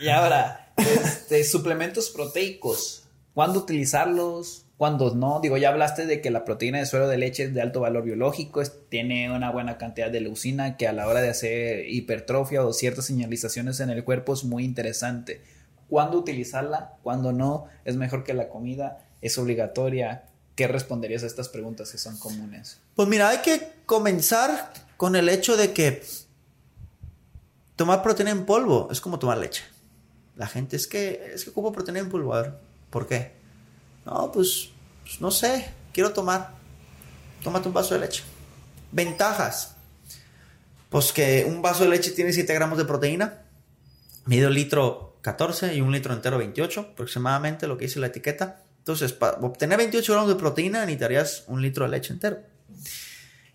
y ahora, este, suplementos proteicos. ¿Cuándo utilizarlos? ¿Cuándo no? Digo, ya hablaste de que la proteína de suero de leche es de alto valor biológico, tiene una buena cantidad de leucina que a la hora de hacer hipertrofia o ciertas señalizaciones en el cuerpo es muy interesante. ¿Cuándo utilizarla? ¿Cuándo no? ¿Es mejor que la comida? ¿Es obligatoria? ¿Qué responderías a estas preguntas que son comunes? Pues mira, hay que comenzar con el hecho de que tomar proteína en polvo es como tomar leche. La gente es que es que ocupo proteína en polvo. A ver, ¿Por qué? No, pues, pues, no sé, quiero tomar. Tómate un vaso de leche. Ventajas. Pues que un vaso de leche tiene 7 gramos de proteína, medio litro 14 y un litro entero 28, aproximadamente lo que dice la etiqueta. Entonces, para obtener 28 gramos de proteína necesitarías un litro de leche entero.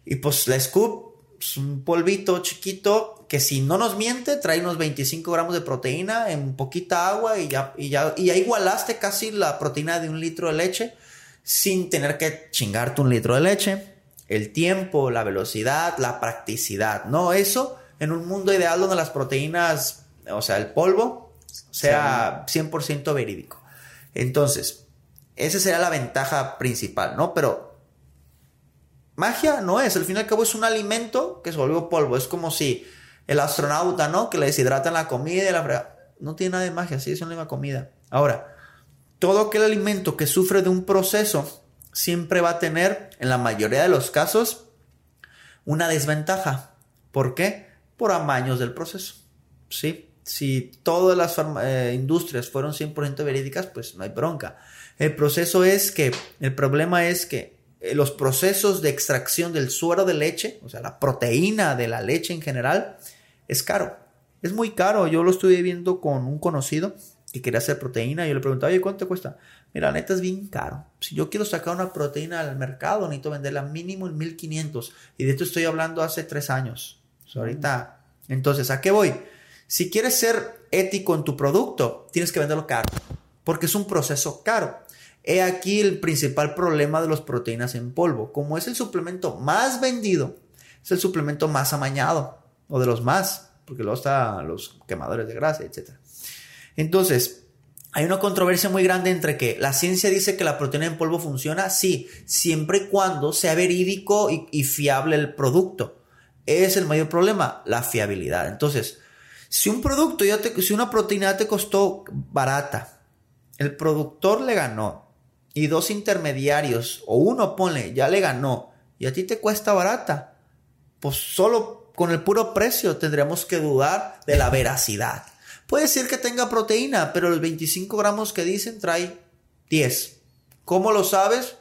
Y pues la scoop es un polvito chiquito que si no nos miente trae unos 25 gramos de proteína en poquita agua y ya, y ya, y igualaste casi la proteína de un litro de leche sin tener que chingarte un litro de leche. el tiempo, la velocidad, la practicidad, ¿no? Eso en un mundo ideal donde las proteínas, o sea, el polvo, sea 100% verídico. Entonces, esa sería la ventaja principal, ¿no? Pero magia no es, al fin y al cabo es un alimento que se volvió polvo, es como si el astronauta, ¿no? Que le deshidratan la comida y la no tiene nada de magia, sí, es una comida. Ahora, todo aquel alimento que sufre de un proceso siempre va a tener, en la mayoría de los casos, una desventaja. ¿Por qué? Por amaños del proceso. ¿Sí? Si todas las eh, industrias fueron 100% verídicas, pues no hay bronca. El proceso es que, el problema es que eh, los procesos de extracción del suero de leche, o sea, la proteína de la leche en general, es caro. Es muy caro. Yo lo estuve viendo con un conocido que quería hacer proteína. Y yo le preguntaba, oye, ¿cuánto te cuesta? Mira, neta es bien caro. Si yo quiero sacar una proteína al mercado, necesito venderla mínimo en 1500. Y de esto estoy hablando hace tres años. ahorita. Entonces, ¿a qué voy? Si quieres ser ético en tu producto, tienes que venderlo caro. Porque es un proceso caro. He aquí el principal problema de las proteínas en polvo. Como es el suplemento más vendido, es el suplemento más amañado. O de los más. Porque luego están los quemadores de grasa, etc. Entonces, hay una controversia muy grande entre que la ciencia dice que la proteína en polvo funciona, sí, siempre y cuando sea verídico y, fiable el producto. Es el mayor problema, la fiabilidad. Entonces, si un producto ya te, si una proteína te costó barata, el productor le ganó y dos intermediarios o uno pone ya le ganó y a ti te cuesta barata, pues solo con el puro precio tendríamos que dudar de la veracidad. Puede ser que tenga proteína, pero los 25 gramos que dicen trae 10. ¿Cómo lo sabes?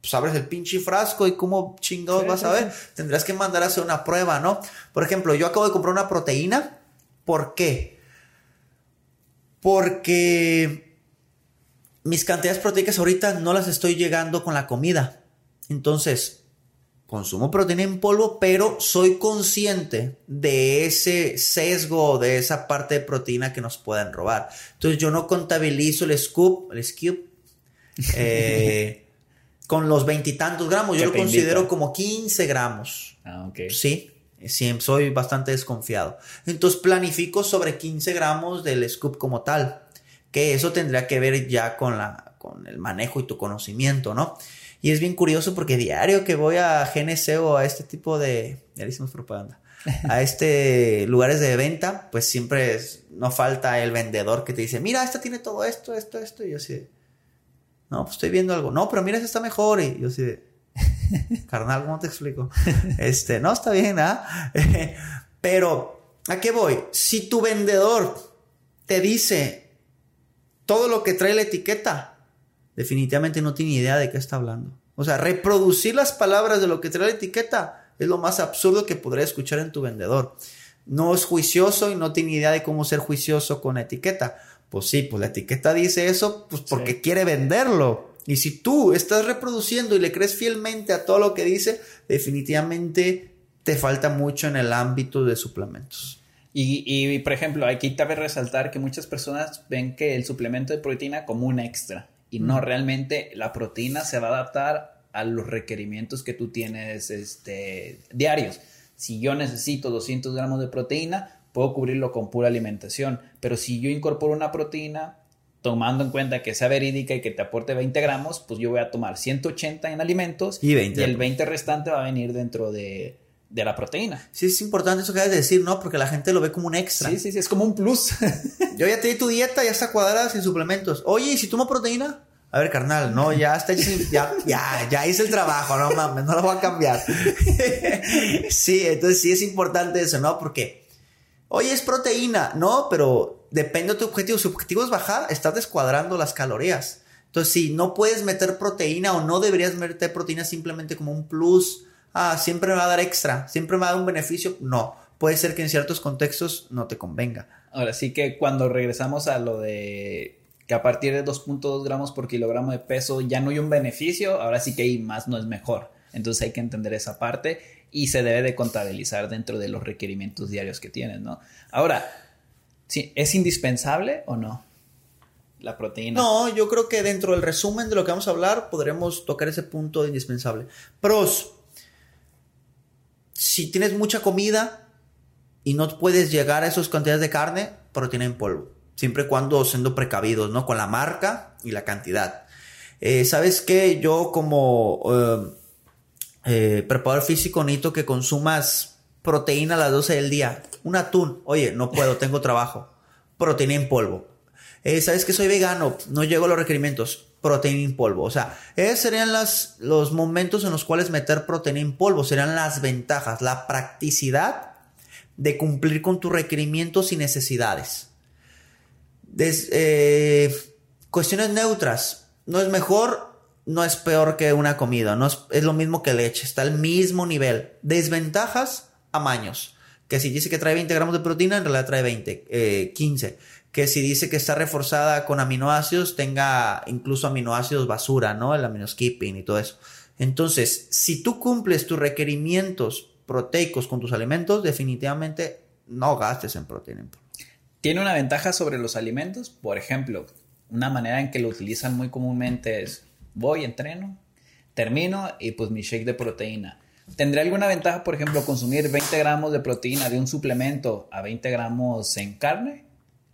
Pues abres el pinche frasco y cómo chingados vas a ver. Tendrás que mandar a hacer una prueba, ¿no? Por ejemplo, yo acabo de comprar una proteína. ¿Por qué? Porque mis cantidades proteicas ahorita no las estoy llegando con la comida. Entonces, consumo proteína en polvo, pero soy consciente de ese sesgo, de esa parte de proteína que nos pueden robar. Entonces yo no contabilizo el scoop, el scoop, [laughs] eh, con los veintitantos gramos, yo lo considero como 15 gramos. Ah, ok. Sí, sí, soy bastante desconfiado. Entonces planifico sobre 15 gramos del scoop como tal, que eso tendría que ver ya con, la, con el manejo y tu conocimiento, ¿no? Y es bien curioso porque diario que voy a GNC o a este tipo de, ya hicimos propaganda, a [laughs] este lugares de venta, pues siempre no falta el vendedor que te dice, mira, esta tiene todo esto, esto, esto. Y yo así, no, pues estoy viendo algo. No, pero mira, esta está mejor. Y yo así, [laughs] carnal, ¿cómo te explico? Este, no, está bien, ¿ah? [laughs] pero, ¿a qué voy? Si tu vendedor te dice todo lo que trae la etiqueta, definitivamente no tiene idea de qué está hablando. O sea, reproducir las palabras de lo que trae la etiqueta es lo más absurdo que podría escuchar en tu vendedor. No es juicioso y no tiene idea de cómo ser juicioso con la etiqueta. Pues sí, pues la etiqueta dice eso pues porque quiere venderlo. Y si tú estás reproduciendo y le crees fielmente a todo lo que dice, definitivamente te falta mucho en el ámbito de suplementos. Y, y por ejemplo, aquí cabe resaltar que muchas personas ven que el suplemento de proteína como un extra y no realmente la proteína se va a adaptar a los requerimientos que tú tienes este, diarios. Si yo necesito 200 gramos de proteína, puedo cubrirlo con pura alimentación, pero si yo incorporo una proteína, tomando en cuenta que sea verídica y que te aporte 20 gramos, pues yo voy a tomar 180 en alimentos y, 20. y el 20 restante va a venir dentro de, de la proteína. Sí, es importante eso que has de decir, ¿no? Porque la gente lo ve como un extra. Sí, sí, sí, es como un plus. Yo ya te di tu dieta, ya está cuadrada sin suplementos. Oye, ¿y si tomo proteína? A ver, carnal, no, ya está ya, ya, ya hice el trabajo, no mames, no lo voy a cambiar. [laughs] sí, entonces sí es importante eso, ¿no? Porque, oye, es proteína, no, pero depende de tu objetivo. Si tu objetivo es bajar, estás descuadrando las calorías. Entonces, si no puedes meter proteína o no deberías meter proteína simplemente como un plus, ah, siempre me va a dar extra, siempre me va a dar un beneficio, no. Puede ser que en ciertos contextos no te convenga. Ahora sí que cuando regresamos a lo de que a partir de 2.2 gramos por kilogramo de peso ya no hay un beneficio, ahora sí que hay más no es mejor. Entonces hay que entender esa parte y se debe de contabilizar dentro de los requerimientos diarios que tienes, ¿no? Ahora, ¿sí, ¿es indispensable o no la proteína? No, yo creo que dentro del resumen de lo que vamos a hablar podremos tocar ese punto de indispensable. Pros, si tienes mucha comida y no puedes llegar a esas cantidades de carne, proteína en polvo. Siempre y cuando siendo precavidos, ¿no? Con la marca y la cantidad. Eh, ¿Sabes qué? Yo como eh, eh, preparador físico necesito que consumas proteína a las 12 del día. Un atún. Oye, no puedo, [laughs] tengo trabajo. Proteína en polvo. ¿Sabes que soy vegano? No llego a los requerimientos. Proteína en polvo. O sea, esos serían las, los momentos en los cuales meter proteína en polvo. Serían las ventajas, la practicidad de cumplir con tus requerimientos y necesidades. Cuestiones neutras no es mejor, no es peor que una comida, no es, lo mismo que leche, está al mismo nivel. Desventajas, amaños. Que si dice que trae 20 gramos de proteína, en realidad trae 20, 15. Eh, que si dice que está reforzada con aminoácidos, tenga incluso aminoácidos basura, ¿no? El aminoskipping y todo eso. Entonces, si tú cumples tus requerimientos proteicos con tus alimentos, definitivamente no gastes en proteína. ¿Tiene una ventaja sobre los alimentos? Por ejemplo, una manera en que lo utilizan muy comúnmente es voy, entreno, termino y pues mi shake de proteína. ¿Tendría alguna ventaja, por ejemplo, consumir 20 gramos de proteína de un suplemento a 20 gramos en carne?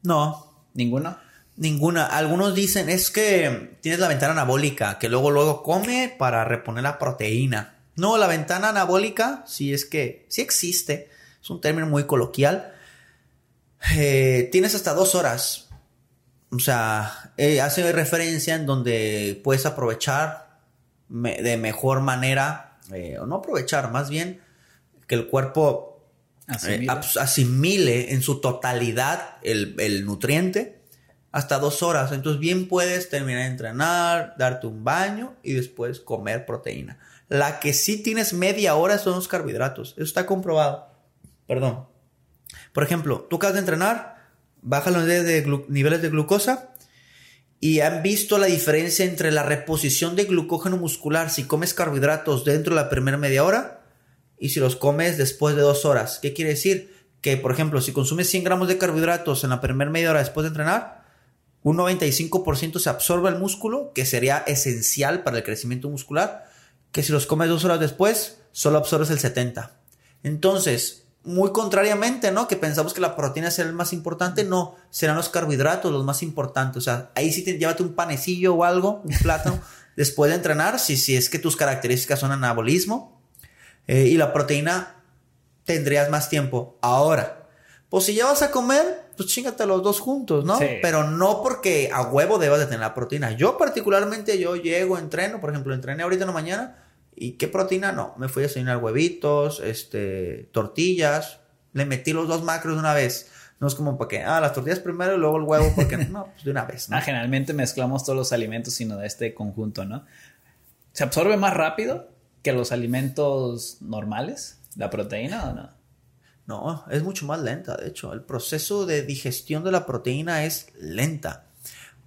No. ¿Ninguna? Ninguna. Algunos dicen es que tienes la ventana anabólica, que luego luego come para reponer la proteína. No, la ventana anabólica sí es que sí existe. Es un término muy coloquial. Eh, tienes hasta dos horas o sea, eh, hace referencia en donde puedes aprovechar de mejor manera, eh, o no aprovechar, más bien que el cuerpo asimile, en su totalidad el, nutriente hasta dos horas. Entonces bien puedes terminar de entrenar, darte un baño y después comer proteína. La que sí tienes media hora son los carbohidratos. Eso está comprobado. Perdón. Por ejemplo, tú acabas de entrenar, baja los niveles de, glucosa y han visto la diferencia entre la reposición de glucógeno muscular si comes carbohidratos dentro de la primera media hora y si los comes después de dos horas. ¿Qué quiere decir? Que, por ejemplo, si consumes 100 gramos de carbohidratos en la primera media hora después de entrenar, un 95% se absorbe el músculo, que sería esencial para el crecimiento muscular, que si los comes dos horas después, solo absorbes el 70%. Entonces, muy contrariamente, ¿no? Que pensamos que la proteína será el más importante, no, serán los carbohidratos los más importantes. O sea, ahí sí te llévate un panecillo o algo, un plátano, [laughs] después de entrenar, si, si es que tus características son anabolismo. Eh, y la proteína tendrías más tiempo. Ahora, pues si ya vas a comer, pues chingate los dos juntos, ¿no? Pero no porque a huevo debas de tener la proteína. Yo particularmente, yo llego, entreno, por ejemplo, entrené ahorita en la mañana ¿Y qué proteína? No, me fui a desayunar huevitos, este, tortillas, le metí los dos macros de una vez. No es como para que, ah, las tortillas primero y luego el huevo, porque [laughs] no, pues de una vez. ¿no? Ah, generalmente mezclamos todos los alimentos, sino de este conjunto, ¿no? ¿Se absorbe más rápido que los alimentos normales, la proteína o no? No, es mucho más lenta, de hecho. El proceso de digestión de la proteína es lenta.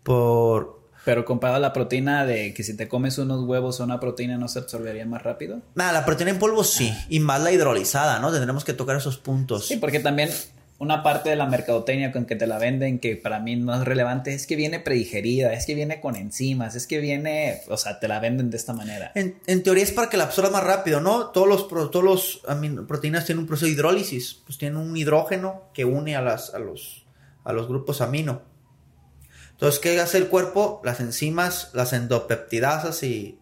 Por, pero comparado a la proteína de que si te comes unos huevos o una proteína no se absorbería más rápido. Nada, la proteína en polvo sí. Y más la hidrolizada, ¿no? Tendremos que tocar esos puntos. Sí, porque también una parte de la mercadotecnia con que te la venden que para mí no es relevante es que viene predigerida, es que viene con enzimas, es que viene, o sea, te la venden de esta manera. En, teoría es para que la absorba más rápido, ¿no? Todos los, todos los proteínas tienen un proceso de hidrólisis, pues tienen un hidrógeno que une a, las, a, los, a los grupos amino. Entonces, ¿qué hace el cuerpo? Las enzimas, las endopeptidasas y,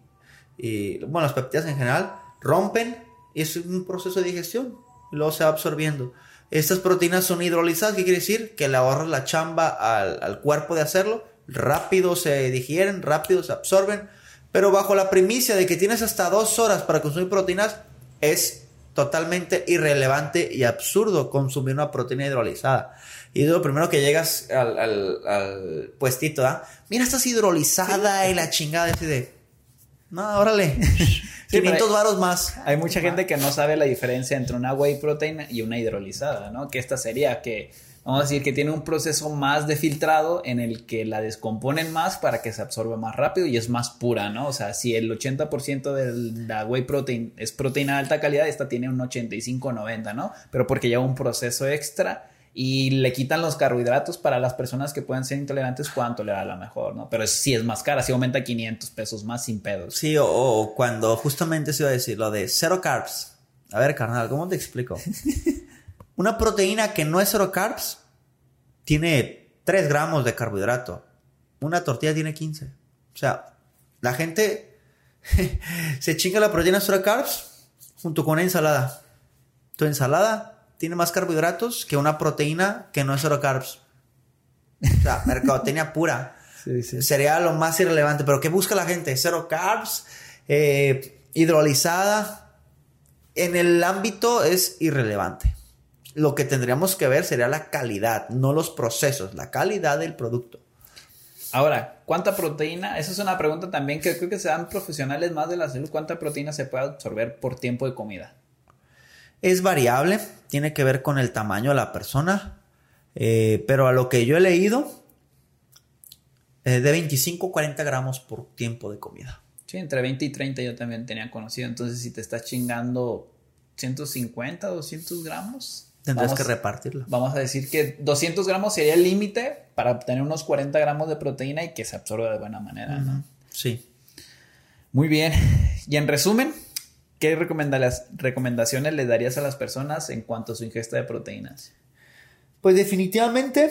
bueno, las peptidas en general, rompen y es un proceso de digestión. Y luego se va absorbiendo. Estas proteínas son hidrolizadas, ¿qué quiere decir? Que le ahorras la chamba al, al cuerpo de hacerlo. Rápido se digieren, rápido se absorben. Pero bajo la primicia de que tienes hasta dos horas para consumir proteínas, es totalmente irrelevante y absurdo consumir una proteína hidrolizada. Y es lo primero que llegas al, al, puestito, ¿ah? Mira, estás hidrolizada y la chingada. Y de, no, órale. [laughs] 500 [laughs] varos más. Hay mucha gente que no sabe la diferencia entre una whey protein y una hidrolizada, ¿no? Que esta sería que, vamos a decir, que tiene un proceso más de filtrado en el que la descomponen más para que se absorba más rápido y es más pura, ¿no? O sea, si el 80% de la whey protein es proteína de alta calidad, esta tiene un 85-90, ¿no? Pero porque lleva un proceso extra y le quitan los carbohidratos para las personas que pueden ser intolerantes, cuánto le da la mejor, ¿no? Pero sí es más cara, sí aumenta 500 pesos más sin pedos. Sí, o, cuando justamente se iba a decir lo de cero carbs, A ver, carnal, ¿cómo te explico? [laughs] Una proteína que no es cero carbs tiene 3 gramos de carbohidrato. Una tortilla tiene 15. O sea, la gente [laughs] se chinga la proteína cero carbs junto con una ensalada. Tu ensalada tiene más carbohidratos que una proteína que no es cero carbs. O sea, [laughs] mercadotecnia pura. Sería lo más irrelevante. Pero ¿qué busca la gente? Cero carbs, eh, hidrolizada. En el ámbito es irrelevante. Lo que tendríamos que ver sería la calidad, no los procesos, la calidad del producto. Ahora, ¿cuánta proteína? Esa es una pregunta también que creo que se dan profesionales más de la salud. ¿Cuánta proteína se puede absorber por tiempo de comida? Es variable, tiene que ver con el tamaño de la persona, eh, pero a lo que yo he leído, de 25 a 40 gramos por tiempo de comida. Sí, entre 20 y 30 yo también tenía conocido. Entonces, si te estás chingando 150, 200 gramos. Tendrás que repartirlo. Vamos a decir que 200 gramos sería el límite para obtener unos 40 gramos de proteína y que se absorba de buena manera, ¿no? Sí. Muy bien. Y en resumen, ¿qué recomendaciones le darías a las personas en cuanto a su ingesta de proteínas? Pues definitivamente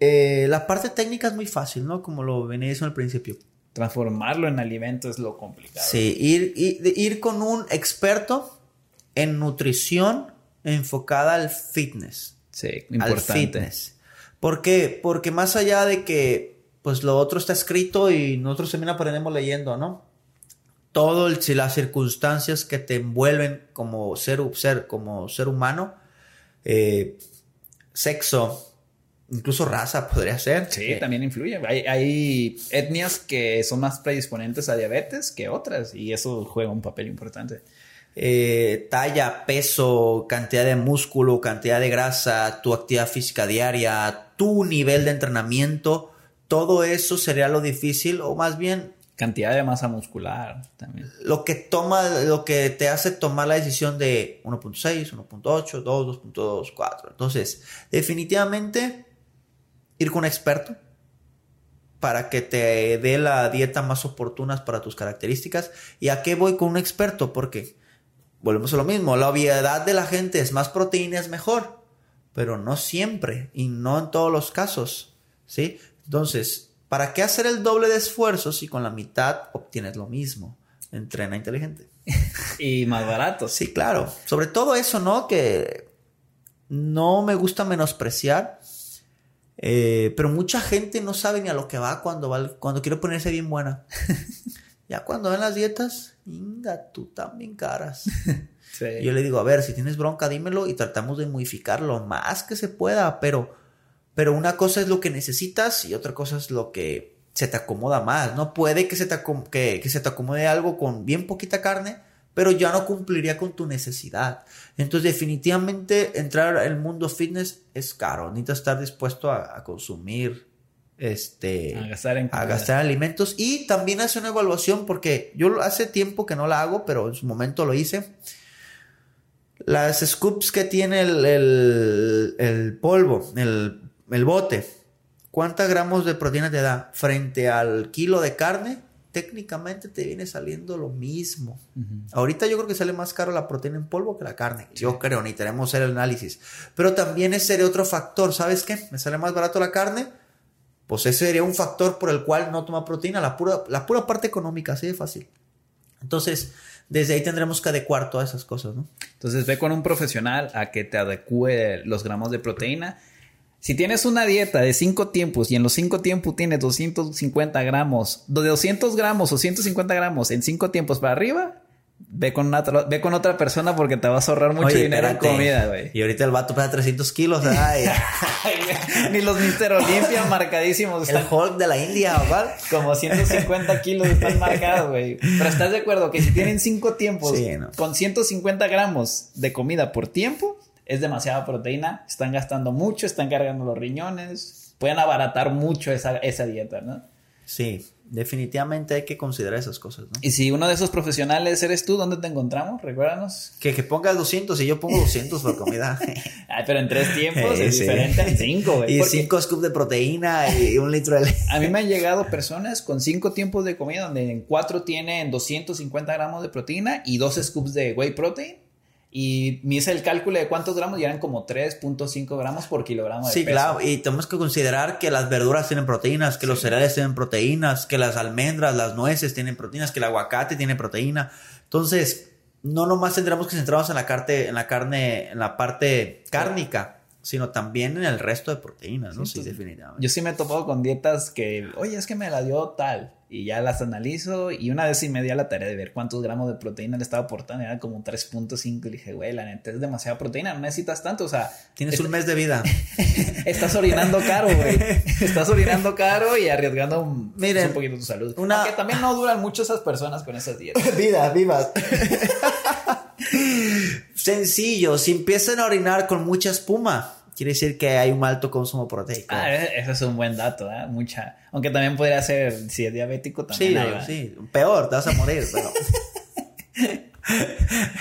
eh, la parte técnica es muy fácil, ¿no? Como lo venía diciendo al principio. Transformarlo en alimento es lo complicado. Sí, ir, ir, con un experto en nutrición enfocada al fitness. Sí, importante. Al fitness. ¿Por qué? Porque más allá de que pues lo otro está escrito y nosotros también aprendemos leyendo, ¿no? Todo el, las circunstancias que te envuelven como ser, ser, como ser humano, eh, sexo, incluso raza podría ser. Sí, también influye. Hay, etnias que son más predisponentes a diabetes que otras y eso juega un papel importante. Eh, talla, peso, cantidad de músculo, cantidad de grasa, tu actividad física diaria, tu nivel de entrenamiento, todo eso sería lo difícil o más bien cantidad de masa muscular también. Lo que toma, lo que te hace tomar la decisión de 1.6, 1.8, 2, 2.2, 4. Entonces, definitivamente ir con un experto para que te dé la dieta más oportuna para tus características. ¿Y a qué voy con un experto? Porque volvemos a lo mismo, la obviedad de la gente es más proteína es mejor, pero no siempre y no en todos los casos, ¿sí? Entonces, ¿para qué hacer el doble de esfuerzo si con la mitad obtienes lo mismo? Entrena inteligente. [laughs] y más barato. Sí, claro. Sobre todo eso, ¿no? Que no me gusta menospreciar eh, pero mucha gente no sabe ni a lo que va cuando, va, cuando quiere ponerse bien buena. [laughs] ya cuando ven las dietas, inga, tú también caras. [laughs] Yo le digo, a ver, si tienes bronca, dímelo y tratamos de modificar lo más que se pueda, pero, pero una cosa es lo que necesitas y otra cosa es lo que se te acomoda más. No puede que se te, que, que se te acomode algo con bien poquita carne pero ya no cumpliría con tu necesidad. Entonces definitivamente entrar al mundo fitness es caro, necesitas estar dispuesto a, consumir, este, a gastar, en a gastar alimentos y también hacer una evaluación porque yo hace tiempo que no la hago, pero en su momento lo hice. Las scoops que tiene el, el, polvo, el, el bote, ¿cuántos gramos de proteína te da frente al kilo de carne? técnicamente te viene saliendo lo mismo. Ahorita yo creo que sale más caro la proteína en polvo que la carne. Yo creo, ni tenemos el análisis. Pero también ese sería otro factor. ¿Sabes qué? Me sale más barato la carne. Pues ese sería un factor por el cual no toma proteína. La pura, la pura parte económica, así de fácil. Entonces, desde ahí tendremos que adecuar todas esas cosas, ¿no? Entonces, ve con un profesional a que te adecue los gramos de proteína si tienes una dieta de cinco tiempos y en los cinco tiempos tienes 250 gramos, de 200 gramos o 150 gramos en cinco tiempos para arriba, ve con, una, ve con otra persona porque te vas a ahorrar mucho dinero en comida, güey. Y ahorita el vato pesa 300 kilos. [laughs] Ay. Ni los Mister Olympia marcadísimos. El Hulk de la India, ¿verdad? Como 150 kilos están marcados, güey. Pero estás de acuerdo que si tienen cinco tiempos con 150 gramos de comida por tiempo, es demasiada proteína, están gastando mucho, están cargando los riñones, pueden abaratar mucho esa, esa dieta, ¿no? Sí, definitivamente hay que considerar esas cosas, ¿no? Y si uno de esos profesionales eres tú, ¿dónde te encontramos? Recuérdanos. Que, que pongas 200 y yo pongo 200 por comida. [laughs] Ay, pero en tres tiempos [laughs] es diferente en cinco, güey. Y cinco scoops de proteína y un litro de leche. A mí me han llegado personas con cinco tiempos de comida donde en cuatro tienen 250 gramos de proteína y dos scoops de whey protein Y me hice el cálculo de cuántos gramos y eran como 3.5 gramos por kilogramo de Sí, peso. claro, y tenemos que considerar que las verduras tienen proteínas, que los cereales tienen proteínas, que las almendras, las nueces tienen proteínas, que el aguacate tiene proteína. Entonces, no nomás tendremos que centrarnos en la carne, en la carne, en la parte cárnica, sino también en el resto de proteínas, ¿no? Sí, definitivamente. Yo sí me he topado con dietas que, oye, es que me la dio tal. Y ya las analizo y una vez y media la tarea de ver cuántos gramos de proteína le estaba aportando. Era como 3.5. Y dije, güey, la neta es demasiada proteína, no necesitas tanto. O sea, Tienes un mes de vida. [laughs] estás orinando caro, güey. [laughs] Estás orinando caro y arriesgando un, Miren, un poquito tu salud. una- Aunque también no duran mucho esas personas con esas dietas. [laughs] vida, vivas. Sencillo, si empiezan a orinar con mucha espuma, quiere decir que hay un alto consumo proteico. Ah, ese es un buen dato, ¿eh? Mucha. Aunque también podría ser, si es diabético, también. sí, sí, peor, te vas a morir, pero. [laughs]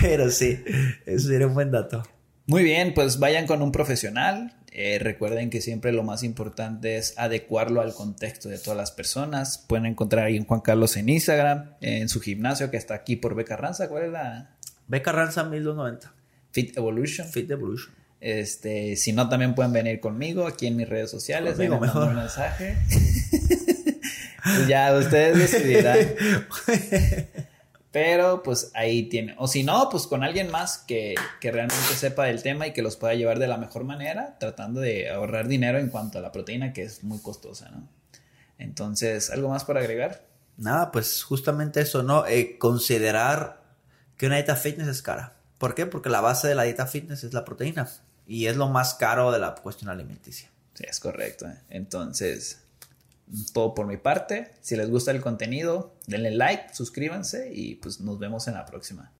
pero sí, eso sería un buen dato. Muy bien, pues vayan con un profesional. Eh, recuerden que siempre lo más importante es adecuarlo al contexto de todas las personas. Pueden encontrar ahí en Juan Carlos en Instagram, en su gimnasio que está aquí por Beca Ranza. ¿Cuál es la? Beca Ranza 1290. Fit Evolution. Fit Evolution. Este, si no, también pueden venir conmigo aquí en mis redes sociales. Conmigo mejor. un mensaje. [laughs] Pues ya ustedes decidirán. Pero pues ahí tiene. O si no, pues con alguien más que, que realmente sepa del tema y que los pueda llevar de la mejor manera, tratando de ahorrar dinero en cuanto a la proteína, que es muy costosa, ¿no? Entonces, ¿algo más por agregar? Nada, pues justamente eso, ¿no? Eh, considerar que una dieta fitness es cara. ¿Por qué? Porque la base de la dieta fitness es la proteína. Y es lo más caro de la cuestión alimenticia. Sí, es correcto. ¿eh? Entonces, todo por mi parte. Si les gusta el contenido, denle like, suscríbanse y pues nos vemos en la próxima.